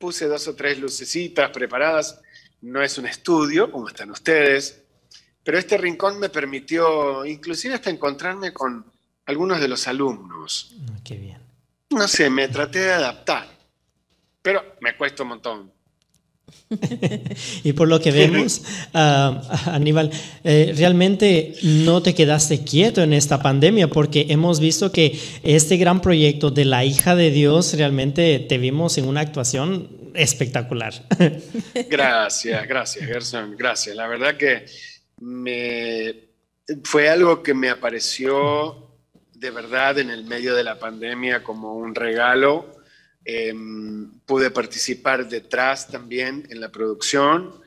puse dos o tres lucecitas preparadas. No es un estudio, como están ustedes, pero este rincón me permitió inclusive hasta encontrarme con algunos de los alumnos. Ah, qué bien. No sé, me traté de adaptar, pero me cuesta un montón. <laughs> y por lo que vemos, uh, Aníbal, eh, realmente no te quedaste quieto en esta pandemia porque hemos visto que este gran proyecto de la hija de Dios realmente te vimos en una actuación espectacular. <laughs> gracias, gracias, Gerson, gracias. La verdad que fue algo que me apareció de verdad en el medio de la pandemia como un regalo Em, pude participar detrás también en la producción.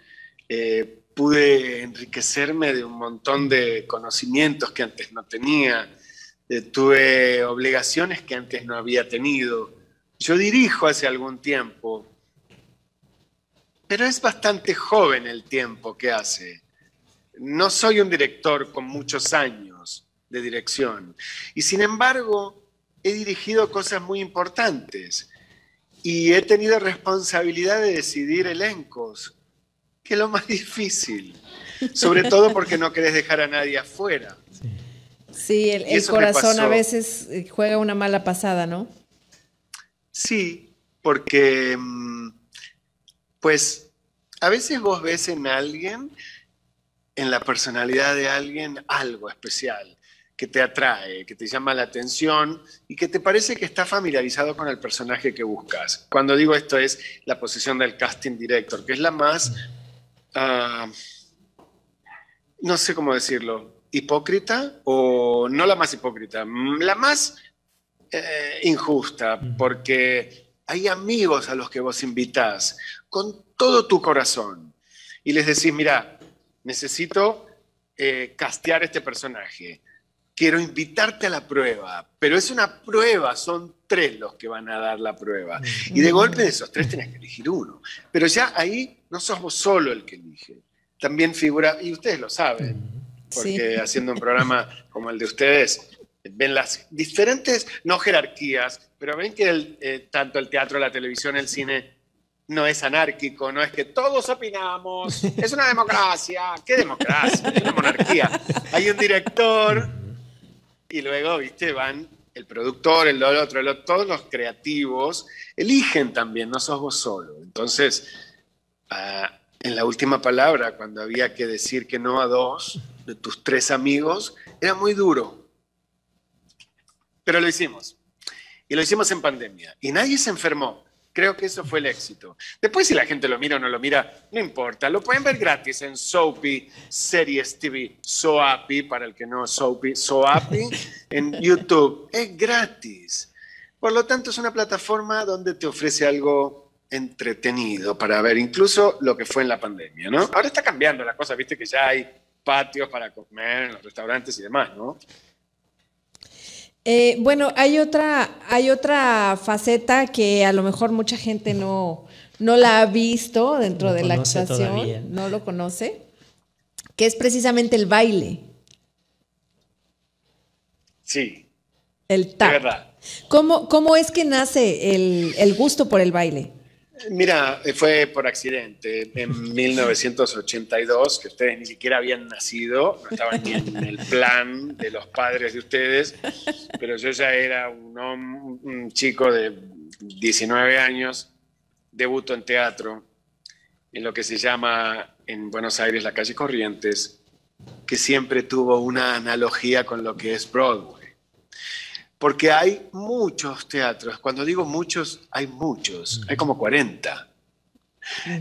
Eh, pude enriquecerme de un montón de conocimientos que antes no tenía. Eh, tuve obligaciones que antes no había tenido. Yo dirijo hace algún tiempo, pero es bastante joven el tiempo que hace. No soy un director con muchos años de dirección. Y sin embargo, he dirigido cosas muy importantes y he tenido responsabilidad de decidir elencos, que es lo más <laughs> difícil, sobre todo porque no querés dejar a nadie afuera. Sí, el, corazón a veces eh, juega una mala pasada, ¿no? Sí, porque mm, pues a veces vos ves en alguien, en la personalidad de alguien, algo especial que te atrae, que te llama la atención y que te parece que está familiarizado con el personaje que buscas. Cuando digo esto es la posición del casting director, que es la más, ah, no sé cómo decirlo, hipócrita o no la más hipócrita, la más eh, injusta, porque hay amigos a los que vos invitás con todo tu corazón y les decís, mira, necesito eh, castear este personaje quiero invitarte a la prueba, pero es una prueba, son tres los que van a dar la prueba. Y de golpe de esos tres tenés que elegir uno. Pero ya ahí no sos vos solo el que elige. También figura, y ustedes lo saben, porque haciendo un programa como el de ustedes, ven las diferentes, no jerarquías, pero ven que eh, tanto el teatro, la televisión, el cine no es anárquico, no es que todos opinamos, es una democracia. ¿Qué democracia? Es una monarquía. Hay un director y luego, viste, van el productor, el otro, otro, todos los creativos eligen también, no sos vos solo. Entonces, ah, en la última palabra, cuando había que decir que no a dos de tus tres amigos, era muy duro. Pero lo hicimos. Y lo hicimos en pandemia. Y nadie se enfermó. Creo que eso fue el éxito. Después, si la gente lo mira o no lo mira, no importa. Lo pueden ver gratis en Soapy, Series TV, Soapy, para el que no Soapy, Soapy, en <laughs> YouTube. Es gratis. Por lo tanto, es una plataforma donde te ofrece algo entretenido para ver, incluso lo que fue en la pandemia, ¿no? Ahora está cambiando la cosa, viste que ya hay patios para comer en los restaurantes y demás, ¿no? Eh, bueno, hay otra, hay otra faceta que a lo mejor mucha gente no, no la ha visto dentro de la actuación, no lo conoce, que es precisamente el baile. Sí. El tap. verdad. ¿Cómo, ¿Cómo, es que nace el, el gusto por el baile? Mira, fue por accidente. En 1982, que ustedes ni siquiera habían nacido, no estaban ni en el plan de los padres de ustedes, pero yo ya era un, un chico de 19 años, debuto en teatro, en lo que se llama en Buenos Aires la calle Corrientes, que siempre tuvo una analogía con lo que es Broadway porque hay muchos teatros. Cuando digo muchos, hay muchos, hay como 40.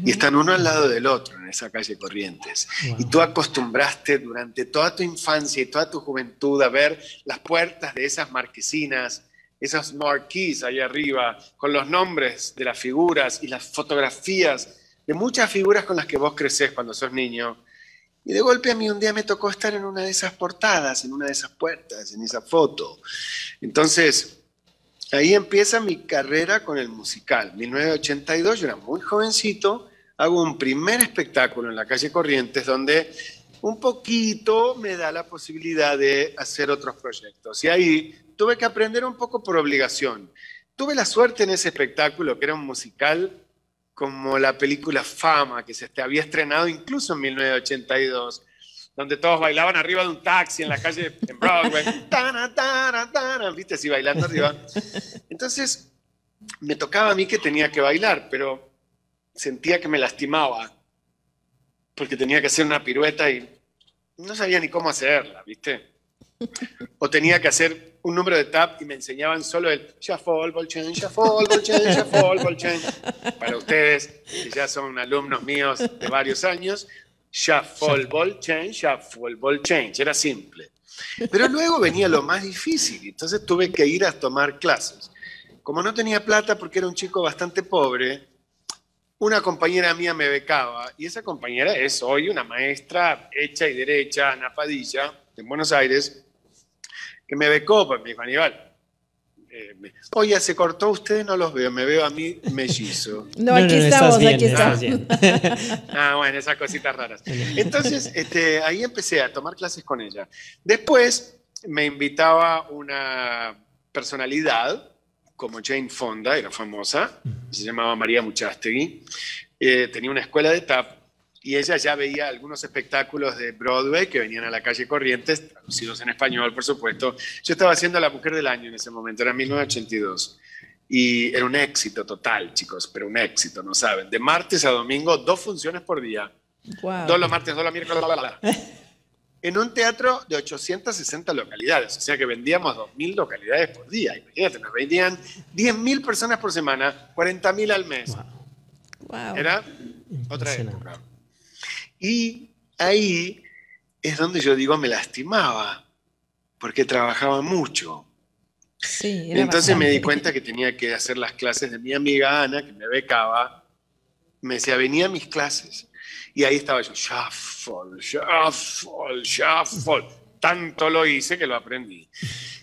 Y están uno al lado del otro en esa calle Corrientes. Y tú acostumbraste durante toda tu infancia y toda tu juventud a ver las puertas de esas marquesinas esos marquees ahí arriba, con los nombres de las figuras y las fotografías de muchas figuras con las que vos creces cuando sos niño. Y de golpe a mí un día me tocó estar en una de esas portadas, en una de esas puertas, en esa foto. Entonces, ahí empieza mi carrera con el musical. 1982, yo era muy jovencito, hago un primer espectáculo en la calle Corrientes donde un poquito me da la posibilidad de hacer otros proyectos. Y ahí tuve que aprender un poco por obligación. Tuve la suerte en ese espectáculo, que era un musical como la película Fama, que se había estrenado incluso en 1982, donde todos bailaban arriba de un taxi en la calle en Broadway, <laughs> viste, así bailando arriba. Entonces, me tocaba a mí que tenía que bailar, pero sentía que me lastimaba, porque tenía que hacer una pirueta y no sabía ni cómo hacerla, ¿viste? O tenía que hacer un número de tap y me enseñaban solo el shuffle, ball chain, shuffle, ball chain, shuffle, ball chain. Para ustedes, que ya son alumnos míos de varios años, shuffle, ball chain, shuffle, ball change. Era simple. Pero luego venía lo más difícil, entonces tuve que ir a tomar clases. Como no tenía plata porque era un chico bastante pobre, una compañera mía me becaba y esa compañera es hoy una maestra hecha y derecha, Ana Padilla, en Buenos Aires, que me becó, pues me dijo, Aníbal, eh, oye, se cortó, ustedes no los veo, me veo a mí mellizo. <laughs> No, aquí estamos, aquí estamos. <laughs> ah, bueno, esas cositas raras. <laughs> Entonces, este, ahí empecé a tomar clases con ella. Después me invitaba una personalidad, como Jane Fonda, era famosa, se llamaba María Muchastegui, eh, tenía una escuela de tap y ella ya veía algunos espectáculos de Broadway que venían a la calle Corrientes, traducidos en español, por supuesto. Yo estaba haciendo La Mujer del Año en ese momento, era 1982. Y era un éxito total, chicos, pero un éxito, no saben. De martes a domingo, dos funciones por día. Dos los martes, dos los miércoles. <laughs> en un teatro de 860 localidades, o sea que vendíamos 2.000 localidades por día. Imagínate, nos vendían 10.000 personas por semana, 40.000 al mes. Wow. Era otra época. Y ahí es donde yo digo me lastimaba, porque trabajaba mucho. Sí, Entonces me di cuenta que tenía que hacer las clases de mi amiga Ana, que me becaba. Me decía, venía a mis clases. Y ahí estaba yo, shuffle, shuffle, shuffle. Tanto lo hice que lo aprendí.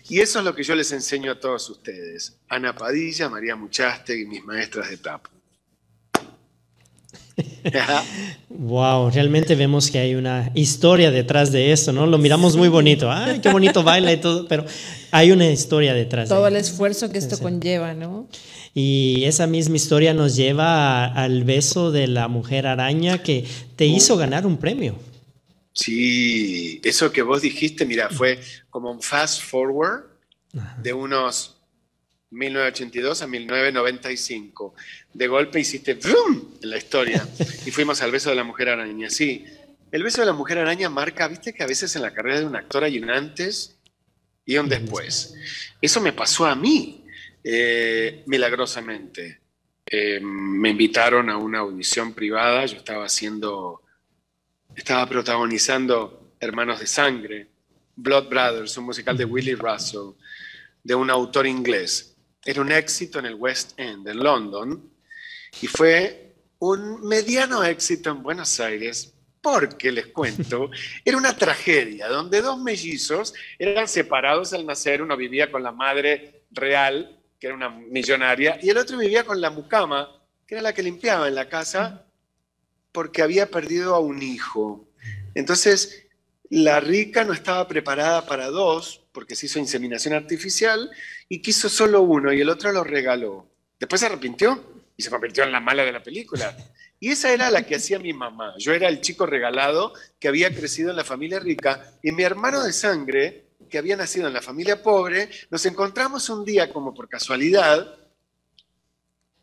Y eso es lo que yo les enseño a todos ustedes. Ana Padilla, María Muchaste y mis maestras de tap <laughs> wow, realmente vemos que hay una historia detrás de esto, ¿no? Lo miramos muy bonito, ay, qué bonito <laughs> baila y todo, pero hay una historia detrás. Todo el esfuerzo que esto conlleva, ¿no? Y esa misma historia nos lleva al beso de la mujer araña que te hizo ganar un premio. Sí, eso que vos dijiste, mira, fue como un fast forward de unos 1982 a 1995. De golpe hiciste ¡vum! en la historia y fuimos al beso de la mujer araña. Sí, el beso de la mujer araña marca, viste que a veces en la carrera de un actor hay un antes y un después. Eso me pasó a mí, eh, milagrosamente. Eh, me invitaron a una audición privada, yo estaba haciendo, estaba protagonizando Hermanos de Sangre, Blood Brothers, un musical de Willie Russell, de un autor inglés era un éxito en el West End, en London, y fue un mediano éxito en Buenos Aires, porque les cuento, <laughs> era una tragedia donde dos mellizos eran separados al nacer, uno vivía con la madre real, que era una millonaria, y el otro vivía con la mucama, que era la que limpiaba en la casa, porque había perdido a un hijo. Entonces, la rica no estaba preparada para dos, porque se hizo inseminación artificial, y quiso solo uno y el otro lo regaló. Después se arrepintió y se convirtió en la mala de la película. Y esa era la que hacía mi mamá. Yo era el chico regalado que había crecido en la familia rica y mi hermano de sangre, que había nacido en la familia pobre, nos encontramos un día como por casualidad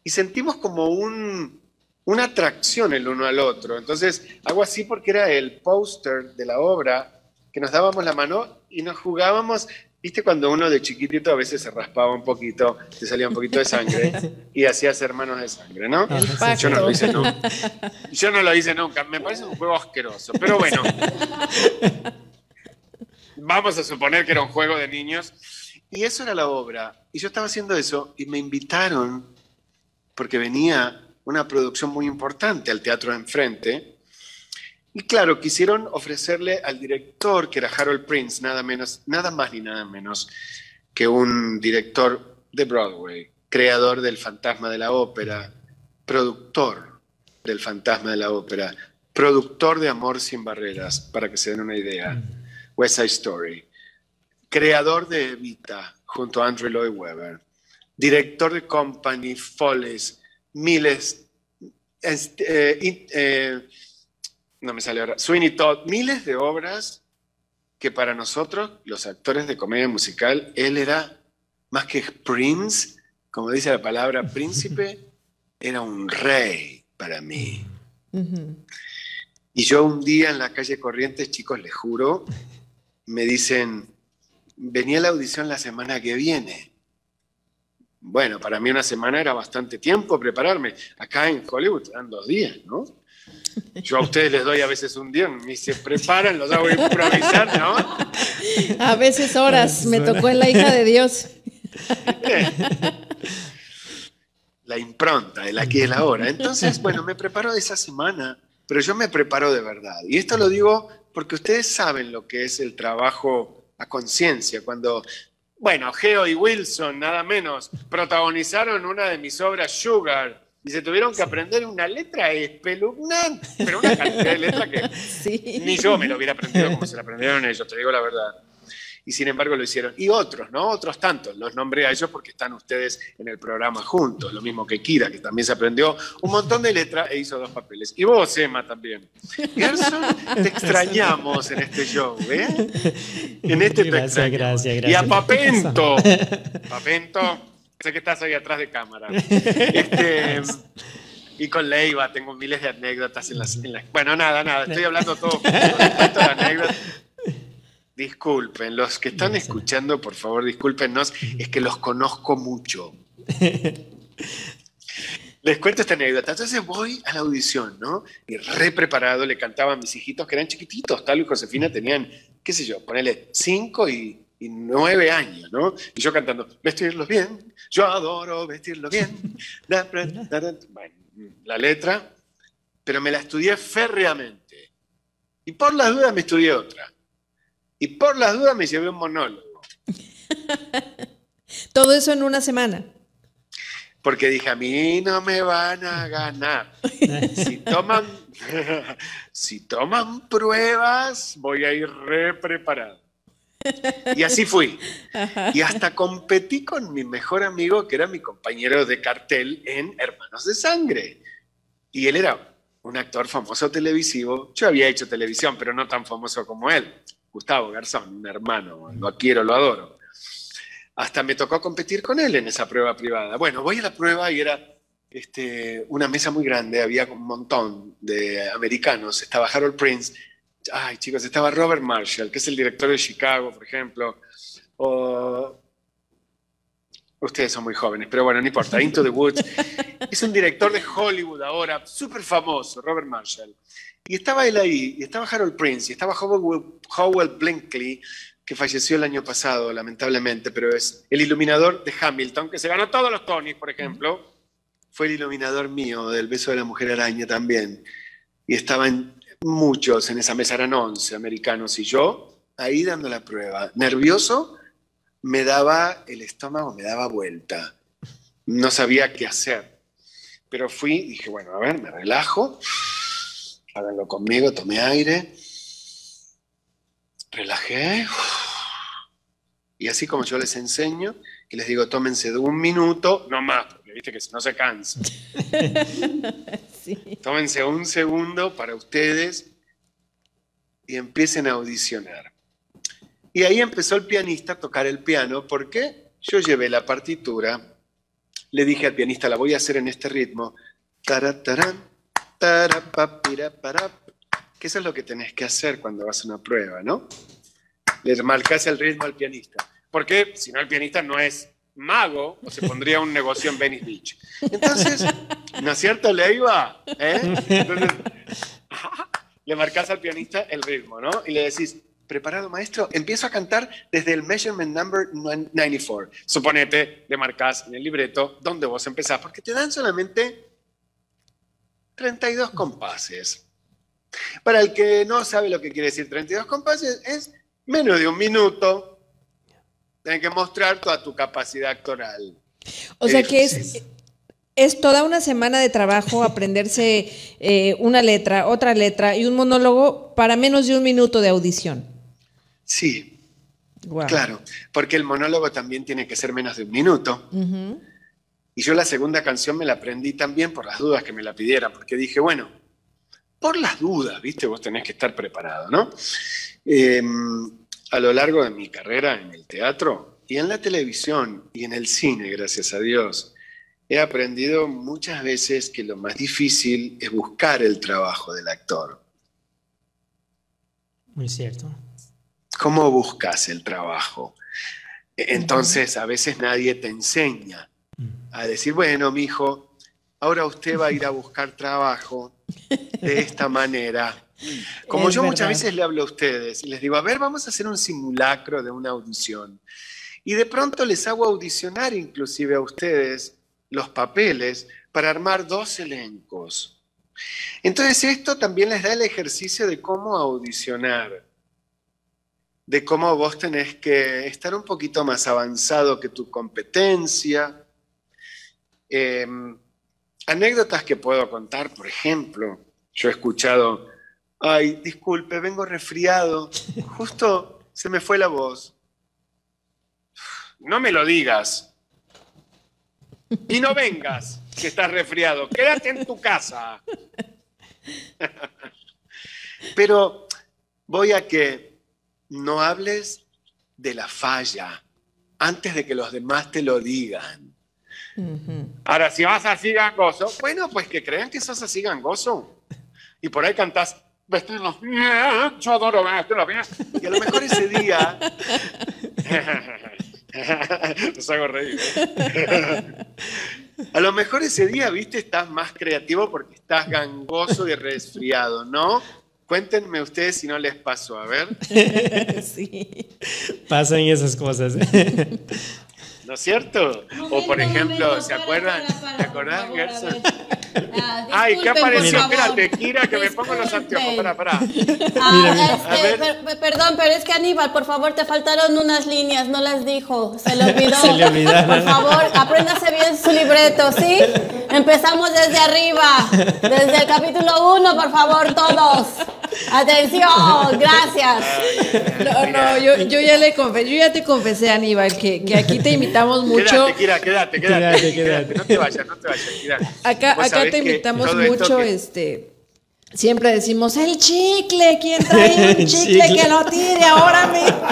y sentimos como un, una atracción el uno al otro. Entonces hago así porque era el póster de la obra que nos dábamos la mano y nos jugábamos ¿Viste cuando uno de chiquitito a veces se raspaba un poquito, te salía un poquito de sangre y hacías hermanos de sangre, ¿no? Yo no lo hice nunca. Yo no lo hice nunca. Me parece un juego asqueroso, pero bueno. Vamos a suponer que era un juego de niños. Y eso era la obra. Y yo estaba haciendo eso y me invitaron, porque venía una producción muy importante al teatro de enfrente. Y claro, quisieron ofrecerle al director, que era Harold Prince, nada, menos, nada más ni nada menos que un director de Broadway, creador del Fantasma de la Ópera, productor del Fantasma de la Ópera, productor de Amor sin Barreras, para que se den una idea, West Side Story, creador de Evita junto a Andrew Lloyd Webber, director de Company, Follies, miles, este, eh, eh, no me sale ahora, Sweeney Todd, miles de obras que para nosotros, los actores de comedia musical, él era más que Prince, como dice la palabra príncipe, <laughs> era un rey para mí. Y yo un día en la calle Corrientes, chicos, les juro, me dicen, venía la audición la semana que viene. Bueno, para mí una semana era bastante tiempo prepararme. Acá en Hollywood eran dos días, ¿no? Yo a ustedes les doy a veces un día, ni se preparan, los hago improvisar, ¿no? A veces horas, me tocó en la hija de Dios. La impronta, el aquí y el ahora. Entonces, bueno, me preparo esa semana, pero yo me preparo de verdad. Y esto lo digo porque ustedes saben lo que es el trabajo a conciencia, cuando bueno, Geo y Wilson, nada menos, protagonizaron una de mis obras, Sugar, y se tuvieron que aprender una letra espeluznante, pero una cantidad de letra que <laughs> ni yo me lo hubiera aprendido como se la aprendieron ellos, te digo la verdad y sin embargo lo hicieron. Y otros, ¿no? Otros tantos, los nombré a ellos porque están ustedes en el programa juntos, lo mismo que Kira, que también se aprendió un montón de letras e hizo dos papeles. Y vos, Emma, también. Gerson, te extrañamos en este show, ¿eh? En este gracias, gracias, gracias. Y a Papento, <laughs> Papento, sé que estás ahí atrás de cámara. Este, y con Leiva tengo miles de anécdotas en las, en las... Bueno, nada, nada, estoy hablando todo, todo de anécdotas Disculpen, los que están escuchando, por favor, discúlpenos, es que los conozco mucho. <laughs> Les cuento esta anécdota. Entonces voy a la audición, ¿no? Y re preparado le cantaba a mis hijitos que eran chiquititos. Tal y Josefina tenían, qué sé yo, ponele cinco y, nueve años, ¿no? Y yo cantando, vestirlos bien, yo adoro vestirlos bien. <laughs> Bueno, la letra, pero me la estudié férreamente. Y por las dudas me estudié otra. Y por las dudas me llevé un monólogo. <laughs> Todo eso en una semana. Porque dije, a mí no me van a ganar. Si toman, <laughs> si toman pruebas, voy a ir re preparado. Y así fui. Y hasta competí con mi mejor amigo, que era mi compañero de cartel en Hermanos de Sangre. Y él era un actor famoso televisivo. Yo había hecho televisión, pero no tan famoso como él. Gustavo Garzón, un hermano, lo quiero, lo adoro. Hasta me tocó competir con él en esa prueba privada. Bueno, voy a la prueba y era este, una mesa muy grande, había un montón de americanos, estaba Harold Prince, ay chicos, estaba Robert Marshall, que es el director de Chicago, por ejemplo, Ustedes son muy jóvenes, pero bueno, no importa. Into the Woods. <laughs> Es un director de Hollywood ahora, súper famoso, Robert Marshall. Y estaba él ahí, y estaba Harold Prince, y estaba Howell, Blinkley, que falleció el año pasado, lamentablemente, pero es el iluminador de Hamilton, que se ganó todos los Tonys, por ejemplo. Fue el iluminador mío del beso de la mujer araña también. Y estaban muchos en esa mesa, eran 11 americanos, y yo ahí dando la prueba. Nervioso, me daba el estómago, me daba vuelta. No sabía qué hacer. Pero fui y dije, bueno, a ver, me relajo háganlo conmigo, tomé aire, relajé. Y así como yo les enseño, y les digo, tómense de un minuto, no más, porque viste que no se cansa. <laughs> Tómense un segundo para ustedes y empiecen a audicionar. Y ahí empezó el pianista a tocar el piano, porque yo llevé la partitura, le dije al pianista, la voy a hacer en este ritmo, taratarán, que eso es lo que tenés que hacer cuando vas a una prueba, ¿no? Le marcas el ritmo al pianista. Porque si no, el pianista no es mago o se pondría un negocio en Venice Beach. Entonces, ¿no es cierto, Leiva? ¿Eh? <laughs> le marcas al pianista el ritmo, ¿no? Y le decís, preparado maestro, empiezo a cantar desde el measurement number 94. Suponete, le marcas en el libreto dónde vos empezás, porque te dan solamente 32 compases. Para el que no sabe lo que quiere decir 32 compases, es menos de un minuto. Tienes que mostrar toda tu capacidad actoral. O sea que es, es toda una semana de trabajo <laughs> aprenderse eh, una letra, otra letra y un monólogo para menos de un minuto de audición. Sí. Claro, porque el monólogo también tiene que ser menos de un minuto. Y yo la segunda canción me la aprendí también por las dudas que me la pidieran, porque dije, bueno, por las dudas, ¿viste? Vos tenés que estar preparado, ¿no? Em, a lo largo de mi carrera en el teatro y en la televisión y en el cine, gracias a Dios, he aprendido muchas veces que lo más difícil es buscar el trabajo del actor. Muy cierto. ¿Cómo buscas el trabajo? Entonces, a veces nadie te enseña a decir, bueno, mi hijo, ahora usted va a ir a buscar trabajo de esta manera. Como yo muchas veces le hablo a ustedes y les digo, a ver, vamos a hacer un simulacro de una audición. Y de pronto les hago audicionar inclusive a ustedes los papeles para armar dos elencos. Entonces esto también les da el ejercicio de cómo audicionar, de cómo vos tenés que estar un poquito más avanzado que tu competencia. Em, anécdotas que puedo contar, por ejemplo, yo he escuchado, ay, disculpe, vengo resfriado, <laughs> justo se me fue la voz. No me lo digas. Y no vengas, que estás resfriado. Quédate en tu casa. <laughs> Pero voy a que no hables de la falla antes de que los demás te lo digan. Ahora, si vas así gangoso, bueno, pues que crean que sos así gangoso. Y por ahí cantás, vestidos, yo adoro vestirlos bien. Y a lo mejor ese día. <laughs> Los hago reír. ¿eh? A lo mejor ese día, viste, estás más creativo porque estás gangoso y resfriado, ¿no? Cuéntenme ustedes si no les pasó, a ver. <laughs> Sí. Pasan esas cosas. <laughs> ¿No es cierto? o por ejemplo, ¿se acuerdan? ¿Te acordás, Gerson? Ah, Ay, ¿qué apareció? Espérate, Kira, que me pongo los anteojos. Para, para. Ah, este, perdón, pero es que Aníbal, por favor, te faltaron unas líneas, no las dijo. Se le olvidó. Se le olvidaron. Por favor, apréndase bien su libreto, ¿sí? Empezamos desde arriba, desde el capítulo 1, por favor, todos. Atención, gracias. No, no, yo, yo ya le confesé, yo ya te confesé, Aníbal, que, que aquí te invitamos mucho. Quédate, quédate, quédate, quédate, No te vayas, no te vayas, Acá, acá te invitamos mucho, este. Siempre decimos, el chicle, ¿quién trae un <laughs> chicle que lo tire ahora mismo?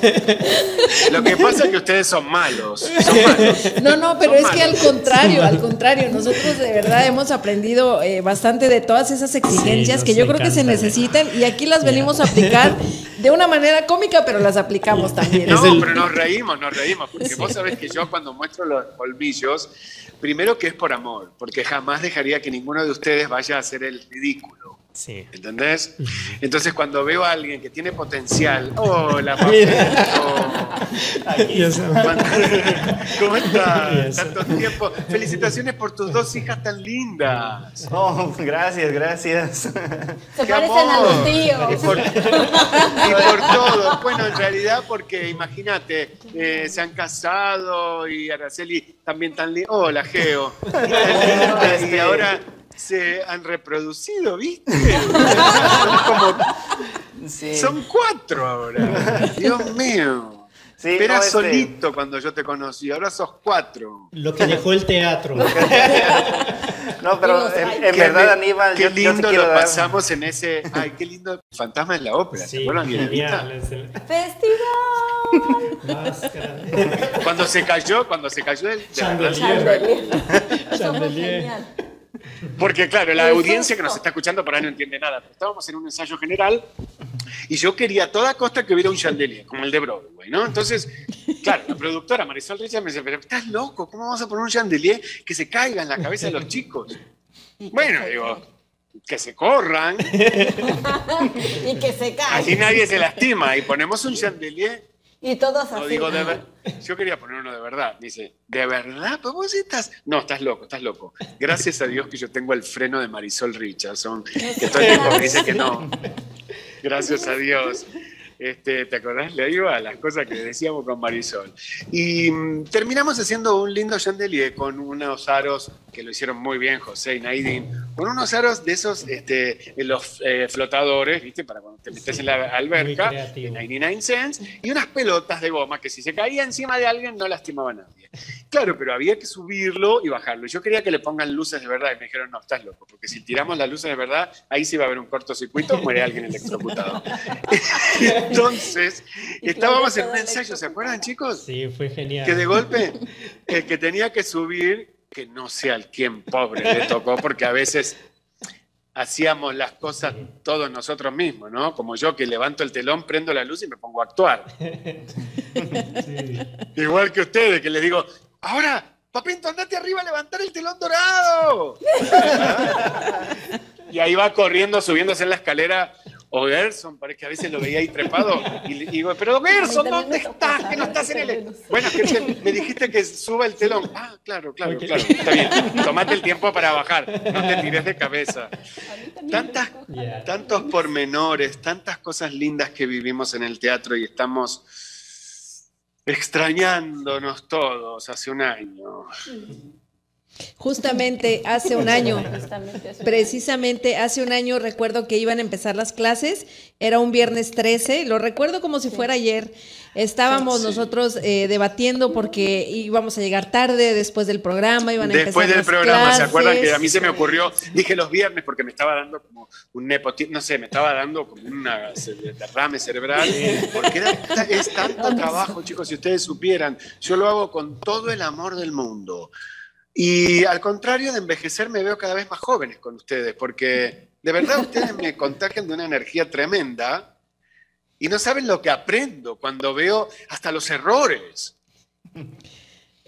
<laughs> Lo que pasa es que ustedes son malos. Son malos. No, no, pero es que al contrario, al <laughs> contrario, nosotros de verdad hemos aprendido eh, bastante de todas esas exigencias que yo creo que se necesitan y aquí las venimos a aplicar de una manera cómica, pero las aplicamos también. No, pero nos reímos, nos reímos, porque vos sabés que yo cuando muestro los colmillos, primero que es por amor, porque jamás dejaría que ninguno de ustedes vaya a hacer el ridículo. Sí. ¿Entendés? Entonces, cuando veo a alguien que tiene potencial, hola, <laughs> ¿Cómo estás? Tanto tiempo. Felicitaciones por tus dos hijas tan lindas. Oh, gracias, gracias. Se parecen a los tíos. Y por, todo. Bueno, en realidad, porque imagínate, eh, se han casado y Araceli también tan linda. Hola, Geo. y ahora se han reproducido, ¿viste? <laughs> Son, cuatro ahora. Dios mío. Sí, Era este solito cuando yo te conocí, ahora sos cuatro. Lo que dejó el teatro. <laughs> no, pero en, verdad, Aníbal, qué lindo lo pasamos en ese. Ay, qué lindo fantasma de la ópera. Sí, Festival. cuando se cayó, cuando se cayó el. Chandelier. Chandelier. <laughs> Porque claro, la audiencia que nos está escuchando por ahí no entiende nada. estábamos en un ensayo general y yo quería a toda costa que hubiera un chandelier, como el de Broadway, ¿no? Entonces, claro, la productora Marisol Richard me dice, pero estás loco, ¿cómo vamos a poner un chandelier que se caiga en la cabeza de los chicos? <laughs> Bueno, digo, que se corran, <laughs> y que se cae. así nadie se lastima. Y ponemos un chandelier. Y todos No así. digo de <laughs> ver- Yo quería poner uno de verdad. Dice, ¿de verdad? ¿Pero vos estás? No, estás loco, estás loco. Gracias a Dios que yo tengo el freno de Marisol Richardson, que todo el tiempo me dice que no. <laughs> Gracias a Dios. Este, ¿Te acordás? Le digo a las cosas que decíamos con Marisol. Y mm, terminamos haciendo un lindo chandelier con unos aros que lo hicieron muy bien José y Naidin, con unos aros de esos, este, los eh, flotadores, ¿viste? Para cuando te metes en la alberca, de 99 cents, y unas pelotas de goma que si se caía encima de alguien no lastimaba a nadie. Claro, pero había que subirlo y bajarlo. Yo quería que le pongan luces de verdad y me dijeron, no, estás loco, porque si tiramos las luces de verdad, ahí sí va a haber un cortocircuito, muere alguien electrocutado. <laughs> Entonces, <laughs> estábamos en un ensayo, ¿se acuerdan, chicos? Sí, fue genial. Que de golpe, <laughs> el que tenía que subir, que no sé al quién pobre le tocó, porque a veces hacíamos las cosas todos nosotros mismos, ¿no? Como yo que levanto el telón, prendo la luz y me pongo a actuar. <laughs> Igual que ustedes, que les digo, ahora, papito, andate arriba a levantar el telón dorado. y ahí va corriendo, subiéndose en la escalera. O Gerson, parece que a veces lo veía ahí trepado. Y le digo, pero Gerson, ¿dónde estás? Que no estás en el. Bueno, que te- me dijiste que suba el telón. Ah, claro, claro, claro. Está bien. Tomate el tiempo para bajar. No te tires de cabeza. Tantas, tantos pormenores, tantas cosas lindas que vivimos en el teatro y estamos extrañándonos todos hace un año. Justamente hace un año. Precisamente hace un año recuerdo que iban a empezar las clases, era un viernes 13, lo recuerdo como si fuera ayer. Estábamos Sí. nosotros eh, debatiendo porque íbamos a llegar tarde después del programa, iban a Después empezar del las programa, ¿se acuerdan que a mí se me ocurrió? Dije los viernes porque me estaba dando como un nepotismo, no sé, me estaba dando como una ce- derrame cerebral, porque era es tanto <laughs> trabajo, chicos, si ustedes supieran. Yo lo hago con todo el amor del mundo. Y al contrario de envejecer, me veo cada vez más jóvenes con ustedes, porque de verdad ustedes me contagian de una energía tremenda y no saben lo que aprendo cuando veo hasta los errores.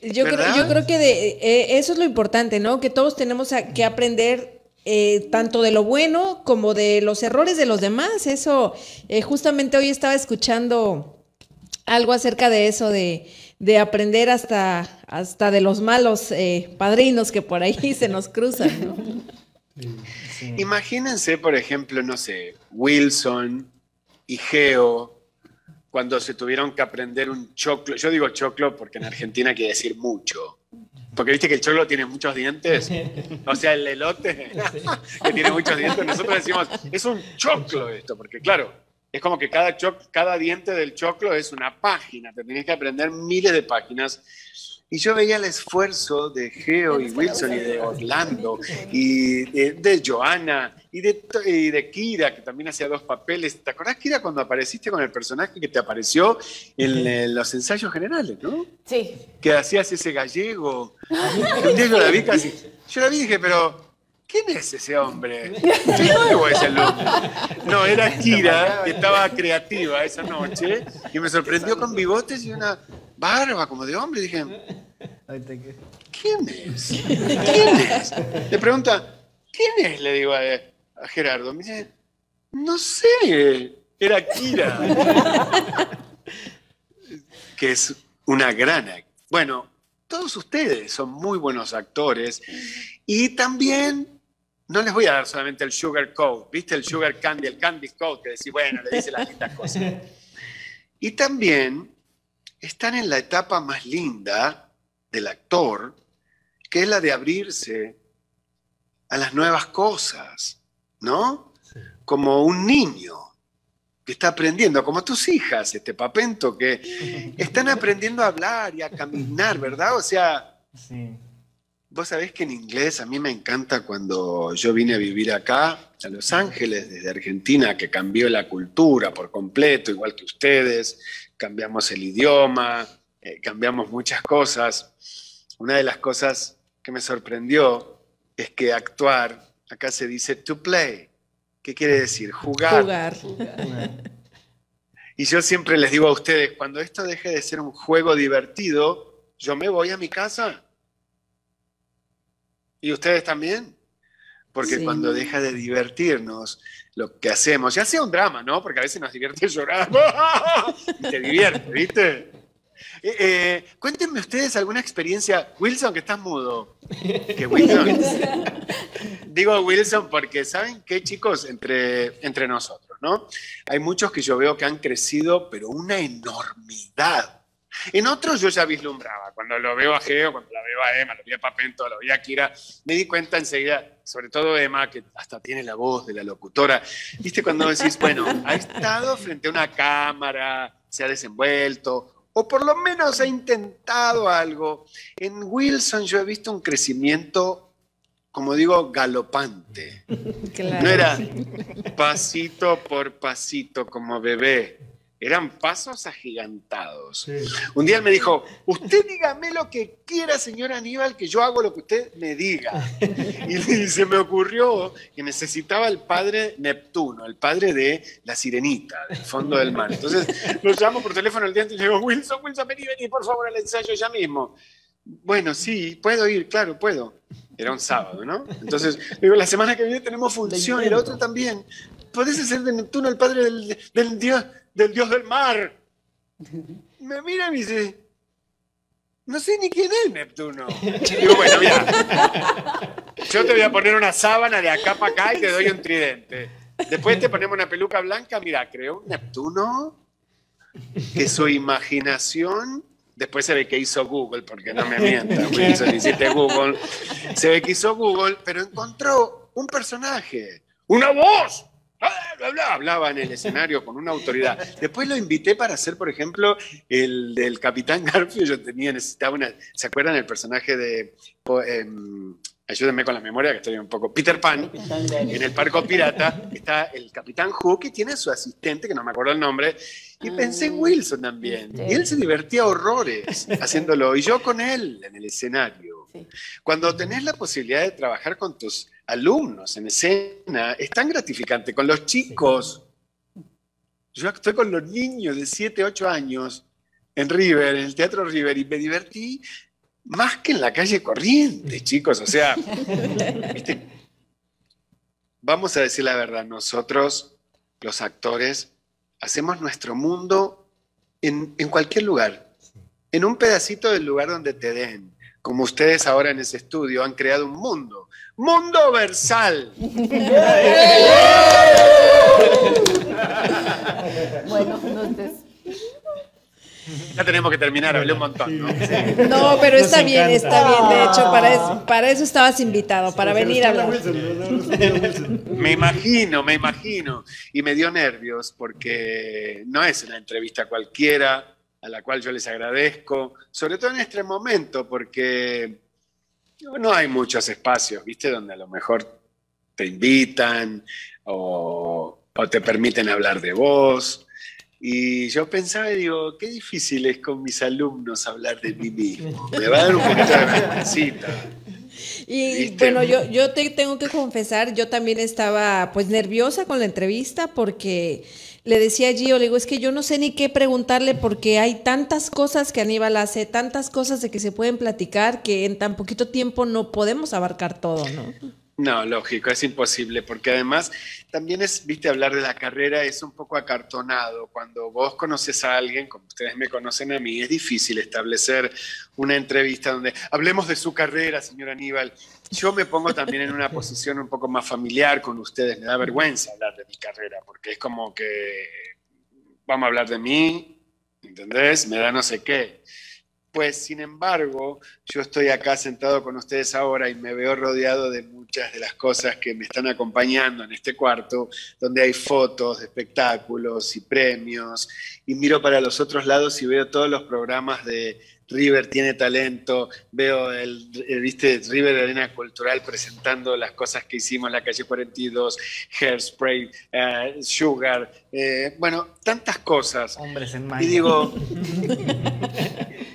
Yo creo, yo creo que de, eh, eso es lo importante, ¿no? Que todos tenemos a- que aprender eh, tanto de lo bueno como de los errores de los demás. Eso, eh, justamente hoy estaba escuchando algo acerca de eso, de, de aprender hasta, hasta de los malos eh, padrinos que por ahí <laughs> se nos cruzan, ¿no? Imagínense, por ejemplo, no sé, Wilson y Geo, cuando se tuvieron que aprender un choclo. Yo digo choclo porque en Argentina quiere decir mucho. Porque viste que el choclo tiene muchos dientes. O sea, el elote <laughs> que tiene muchos dientes. Nosotros decimos, es un choclo esto, porque claro, es como que cada, cada diente del choclo es una página. Te tenés que aprender miles de páginas. Y yo veía el esfuerzo de Geo y Wilson y de Orlando y de, de Joana y de, to- y de Kira, que también hacía dos papeles. ¿Te acordás, Kira, cuando apareciste con el personaje que te apareció en, eh, los ensayos generales, no? Sí. Que hacías ese gallego. Un día yo la vi casi. Yo la vi y dije, pero. ¿Quién es ese hombre? ¿Qué nuevo es el hombre? No, era Kira, que estaba creativa esa noche y me sorprendió con bigotes y una barba como de hombre. Dije, ¿quién es? ¿Quién es? Le pregunta, ¿quién es? Le digo a, a Gerardo. Me dice, no sé, era Kira. que es una gran act- Bueno, todos ustedes son muy buenos actores y también no les voy a dar solamente el sugar code, ¿viste? El sugar candy, el candy code, que decís, bueno, le dice las lindas cosas. Y también están en la etapa más linda del actor, que es la de abrirse a las nuevas cosas, ¿no? Como un niño que está aprendiendo, como tus hijas, este papento, que <laughs> están aprendiendo a hablar y a caminar, ¿verdad? O sea, Sí. vos sabés que en inglés a mí me encanta cuando yo vine a vivir acá, a Los Ángeles, desde Argentina, que cambió la cultura por completo, igual que ustedes, cambiamos el idioma, eh, cambiamos muchas cosas. Una de las cosas que me sorprendió es que actuar, acá se dice to play. ¿Qué quiere decir? Jugar. Y yo siempre les digo a ustedes, cuando esto deje de ser un juego divertido, yo me voy a mi casa. ¿Y ustedes también? porque Sí. cuando deja de divertirnos lo que hacemos, ya sea un drama, ¿no? Porque a veces nos divierte <laughs> llorar. y te divierte, ¿viste? Eh, eh, cuéntenme ustedes alguna experiencia. Wilson, que estás mudo. Que Wilson. <laughs> Digo Wilson porque, ¿saben qué, chicos? Entre, entre nosotros, ¿no? Hay muchos que yo veo que han crecido, pero una enormidad. En otros yo ya vislumbraba. Cuando lo veo a Geo, cuando la veo a Emma, lo vi a Papento, lo vi a Kira, me di cuenta enseguida, sobre todo Emma, que hasta tiene la voz de la locutora. ¿Viste? Cuando decís, bueno, ha estado frente a una cámara, se ha desenvuelto, o por lo menos ha intentado algo. En Wilson yo he visto un crecimiento, como digo, galopante. <laughs> Claro. No era pasito por pasito como bebé. Eran pasos agigantados. Un día él me dijo, usted dígame lo que quiera, señor Aníbal, que yo hago lo que usted me diga. Y se me ocurrió que necesitaba el padre Neptuno, el padre de la sirenita, del fondo del mar. Entonces lo llamo por teléfono el día antes y le digo, Wilson, Wilson, vení, vení, por favor, al ensayo ya mismo. Bueno, sí, puedo ir, claro, puedo. Era un sábado, ¿no? Entonces, digo, la semana que viene tenemos función y la otra también. ¿Podés hacer de Neptuno el padre del, del dios, del dios del mar? <laughs> Me mira y me dice, no sé ni quién es Neptuno. <laughs> Digo, bueno, mira, yo te voy a poner una sábana de acá para acá y te doy un tridente. Después te ponemos una peluca blanca, mira, creó un Neptuno que su imaginación, después se ve que hizo Google, porque no me mientas, Wilson, hiciste Google, se ve que hizo Google, pero encontró un personaje, una voz. Bla, bla, bla, Hablaba en el escenario con una autoridad. Después lo invité para hacer, por ejemplo, el del Capitán <laughs> Garfio. Yo tenía, necesitaba una. ¿Se acuerdan el personaje de. em, ayúdenme con la memoria, que estoy un poco. Peter Pan. En el Parco Pirata está el Capitán Hook y tiene a su asistente, que no me acuerdo el nombre. Y pensé en Wilson también. Y él se divertía horrores haciéndolo. Y yo con él en el escenario. Cuando tenés la posibilidad de trabajar con tus alumnos en escena, es tan gratificante. Con los chicos. Yo estoy con los niños de 7, 8 años en River, en el Teatro River, y me divertí más que en la calle corriente, <laughs> chicos. O sea, <laughs> ¿viste? vamos a decir la verdad, nosotros, los actores, hacemos nuestro mundo en, en cualquier lugar, en un pedacito del lugar donde te den. Como ustedes ahora en ese estudio han creado un mundo. Mundo Versal. <laughs> Bueno, no te- Ya tenemos que terminar, hablé un montón, ¿no? No, pero Nos está bien, está bien. De hecho, para eso, para eso estabas invitado, para venir a hablar. <laughs> Me imagino, me imagino. Y me dio nervios porque no es una entrevista cualquiera a la cual yo les agradezco, sobre todo en este momento, porque no hay muchos espacios, ¿viste? Donde a lo mejor te invitan o, o te permiten hablar de vos. Y yo pensaba y digo, qué difícil es con mis alumnos hablar de mí mismo. Me va a dar un poquito de vergüencita. <laughs> Y ¿Viste? bueno, yo, yo te tengo que confesar, yo también estaba pues nerviosa con la entrevista porque le decía a Gio, le digo, es que yo no sé ni qué preguntarle porque hay tantas cosas que Aníbal hace, tantas cosas de que se pueden platicar que en tan poquito tiempo no podemos abarcar todo, ¿no? No, lógico, es imposible, porque además también es, viste, hablar de la carrera es un poco acartonado. Cuando vos conoces a alguien, como ustedes me conocen a mí, es difícil establecer una entrevista donde hablemos de su carrera, señor Aníbal. Yo me pongo también en una <laughs> posición un poco más familiar con ustedes, me da vergüenza hablar de mi carrera, porque es como que vamos a hablar de mí, ¿entendés? Me da no sé qué. Pues, sin embargo, yo estoy acá sentado con ustedes ahora y me veo rodeado de muchas de las cosas que me están acompañando en este cuarto, donde hay fotos de espectáculos y premios, y miro para los otros lados y veo todos los programas de River tiene talento, veo el, el, viste River Arena Cultural presentando las cosas que hicimos en la calle 42, Hairspray, eh, Sugar, eh, bueno, tantas cosas. Hombres en Y digo, <laughs>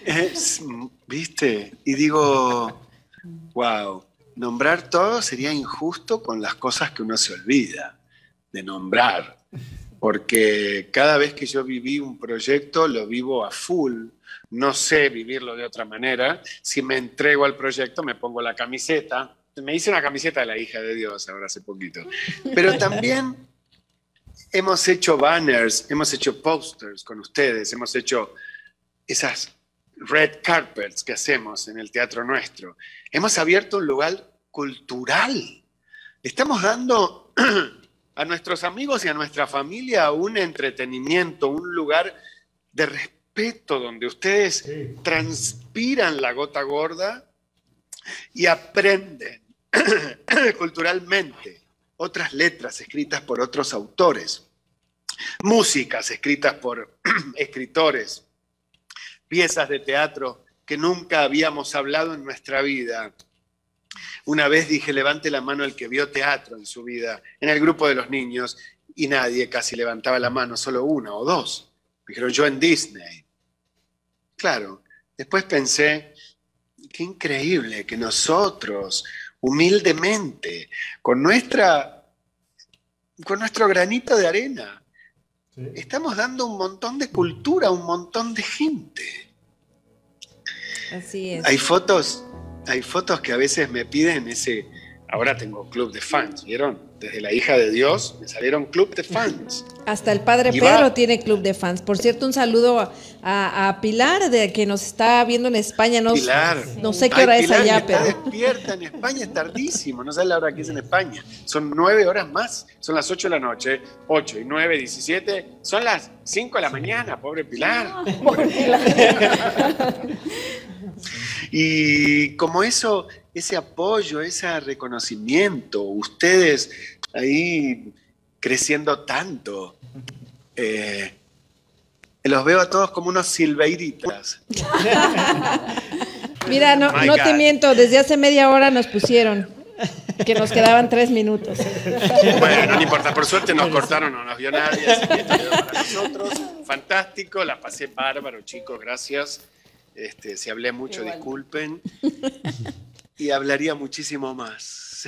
es- ¿viste? Y digo, wow, nombrar todo sería injusto con las cosas que uno se olvida de nombrar. Porque cada vez que yo viví un proyecto, lo vivo a full. No sé vivirlo de otra manera. Si me entrego al proyecto, me pongo la camiseta me hice una camiseta de la hija de Dios ahora hace poquito. Pero también hemos hecho banners, hemos hecho posters con ustedes, hemos hecho esas red carpets que hacemos en el teatro nuestro. Hemos abierto un lugar cultural. Estamos dando <clears throat> a nuestros amigos y a nuestra familia un entretenimiento, un lugar de respeto donde ustedes transpiran la gota gorda y aprenden <clears throat> culturalmente otras letras escritas por otros autores, músicas escritas por <clears throat> escritores, piezas de teatro que nunca habíamos hablado en nuestra vida. Una vez dije, levante la mano el que vio teatro en su vida, en el grupo de los niños, y nadie casi levantaba la mano, solo una o dos. dijeron, yo en Disney. Claro, después pensé, qué increíble que nosotros, humildemente, con, nuestra, con nuestro granito de arena, estamos dando un montón de cultura a un montón de gente. Así es. Hay fotos, hay fotos que a veces me piden ese. Ahora tengo club de fans, ¿vieron? Desde la hija de Dios me salieron club de fans. Hasta el padre Pedro tiene club de fans. Por cierto, un saludo a, Pilar, de que nos está viendo en España. No, Pilar. No sé qué hora es allá, está pero. despierta en España, es tardísimo. No sé la hora que es en España. Son nueve horas más. Son las ocho de la noche. Ocho y nueve, diecisiete. Son las cinco de la mañana, pobre Pilar. <laughs> pobre Pilar. <laughs> y como eso, ese apoyo, ese reconocimiento, ustedes ahí creciendo tanto. Eh, los veo a todos como unos silveiritas. <laughs> Mira, no, no te miento, desde hace media hora nos pusieron que nos quedaban tres minutos. Bueno, no importa, por suerte nos cortaron, no nos vio nadie, así que para nosotros. Fantástico, la pasé bárbaro, chicos, gracias. Este, si hablé mucho, disculpen. <laughs> Y hablaría muchísimo más.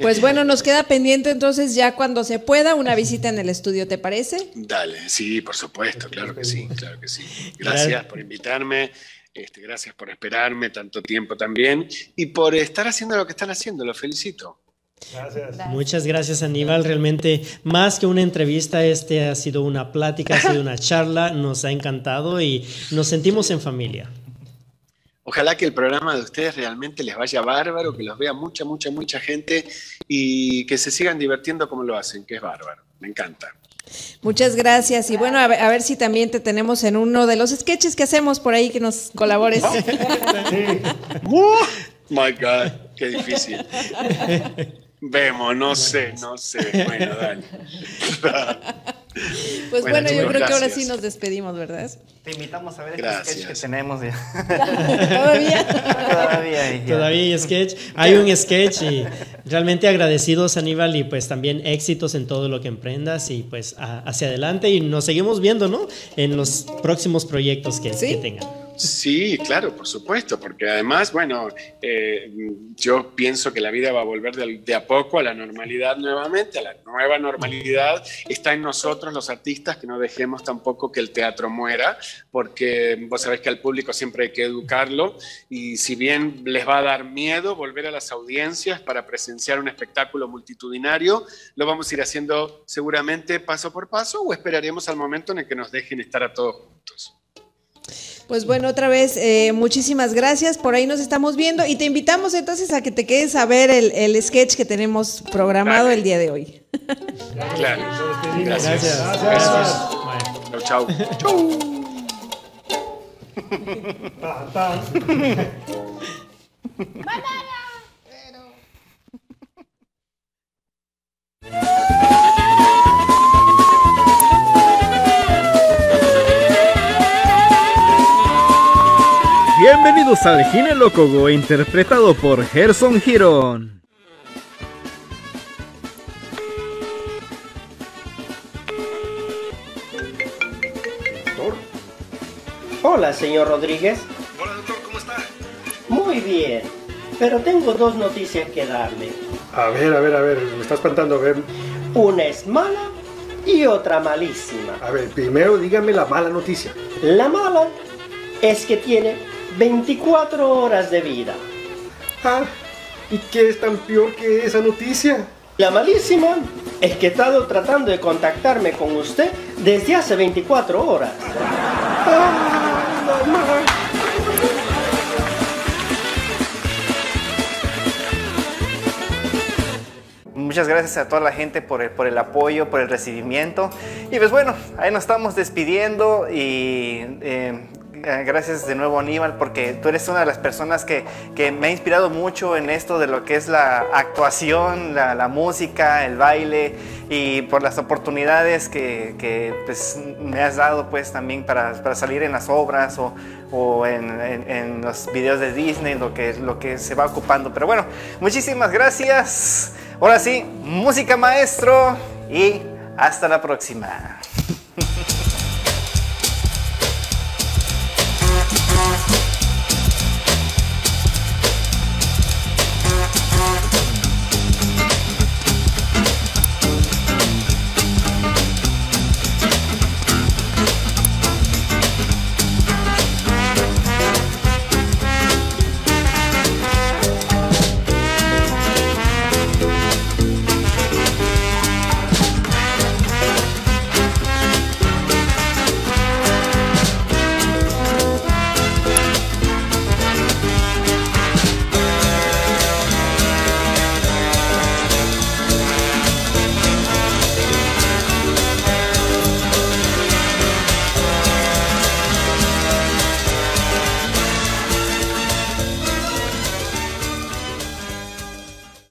Pues bueno, nos queda pendiente entonces ya cuando se pueda una visita en el estudio, ¿te parece? Dale, sí, por supuesto, claro que sí, claro que sí. Gracias por invitarme. Este, gracias por esperarme tanto tiempo también y por estar haciendo lo que están haciendo. Los felicito. Gracias. Muchas gracias Aníbal. Realmente más que una entrevista, este ha sido una plática, ha sido una charla. Nos ha encantado y nos sentimos en familia. Ojalá que el programa de ustedes realmente les vaya bárbaro, que los vea mucha, mucha, mucha gente y que se sigan divirtiendo como lo hacen, que es bárbaro. Me encanta. Muchas gracias. Y bueno, a ver, si también te tenemos en uno de los sketches que hacemos por ahí que nos colabores. <laughs> my God, qué difícil. <laughs> Vemos, no sé, no sé. Bueno, dale. <laughs> <laughs> Pues bueno, yo creo que ahora sí nos despedimos, ¿verdad? Te invitamos a ver el sketch que tenemos. Ya. <laughs> ¿Todavía? Todavía. Hay, Todavía hay sketch. <laughs> Hay un sketch y realmente agradecidos, Aníbal, y pues también éxitos en todo lo que emprendas y pues hacia adelante. Y nos seguimos viendo, ¿no? En los próximos proyectos que, que tengan. Sí, claro, por supuesto, porque además, bueno, eh, yo pienso que la vida va a volver de, a poco a la normalidad nuevamente, a la nueva normalidad está en nosotros los artistas que no dejemos tampoco que el teatro muera, porque vos sabés que al público siempre hay que educarlo y si bien les va a dar miedo volver a las audiencias para presenciar un espectáculo multitudinario, lo vamos a ir haciendo seguramente paso por paso o esperaremos al momento en el que nos dejen estar a todos juntos. Pues bueno, otra vez, eh, muchísimas gracias. Por ahí nos estamos viendo y te invitamos entonces a que te quedes a ver el, sketch que tenemos programado el día de hoy. Claro. Gracias. Gracias. Chao, chao. <laughs> Bienvenidos al Ginelócogo interpretado por Gerson Girón. Hola, señor Rodríguez. Hola, doctor, ¿cómo está? Muy bien, pero tengo dos noticias que darle. A ver, a ver, a ver, me está espantando, a ver. Una es mala y otra malísima. A ver, primero dígame la mala noticia. La mala es que tiene 24 horas de vida. Ah, ¿Y qué es tan peor que esa noticia? La malísima es que he estado tratando de contactarme con usted desde hace 24 horas. Ah, mamá. Muchas gracias a toda la gente por el, por el apoyo, por el recibimiento. Y pues bueno, ahí nos estamos despidiendo y eh, gracias de nuevo Aníbal porque tú eres una de las personas que, que me ha inspirado mucho en esto de lo que es la actuación, la, música, el baile y por las oportunidades que, que, pues, me has dado pues también para, para salir en las obras o, o en, en- en los videos de Disney, lo que, lo que se va ocupando. Pero bueno, muchísimas gracias. Ahora sí, música maestro y hasta la próxima.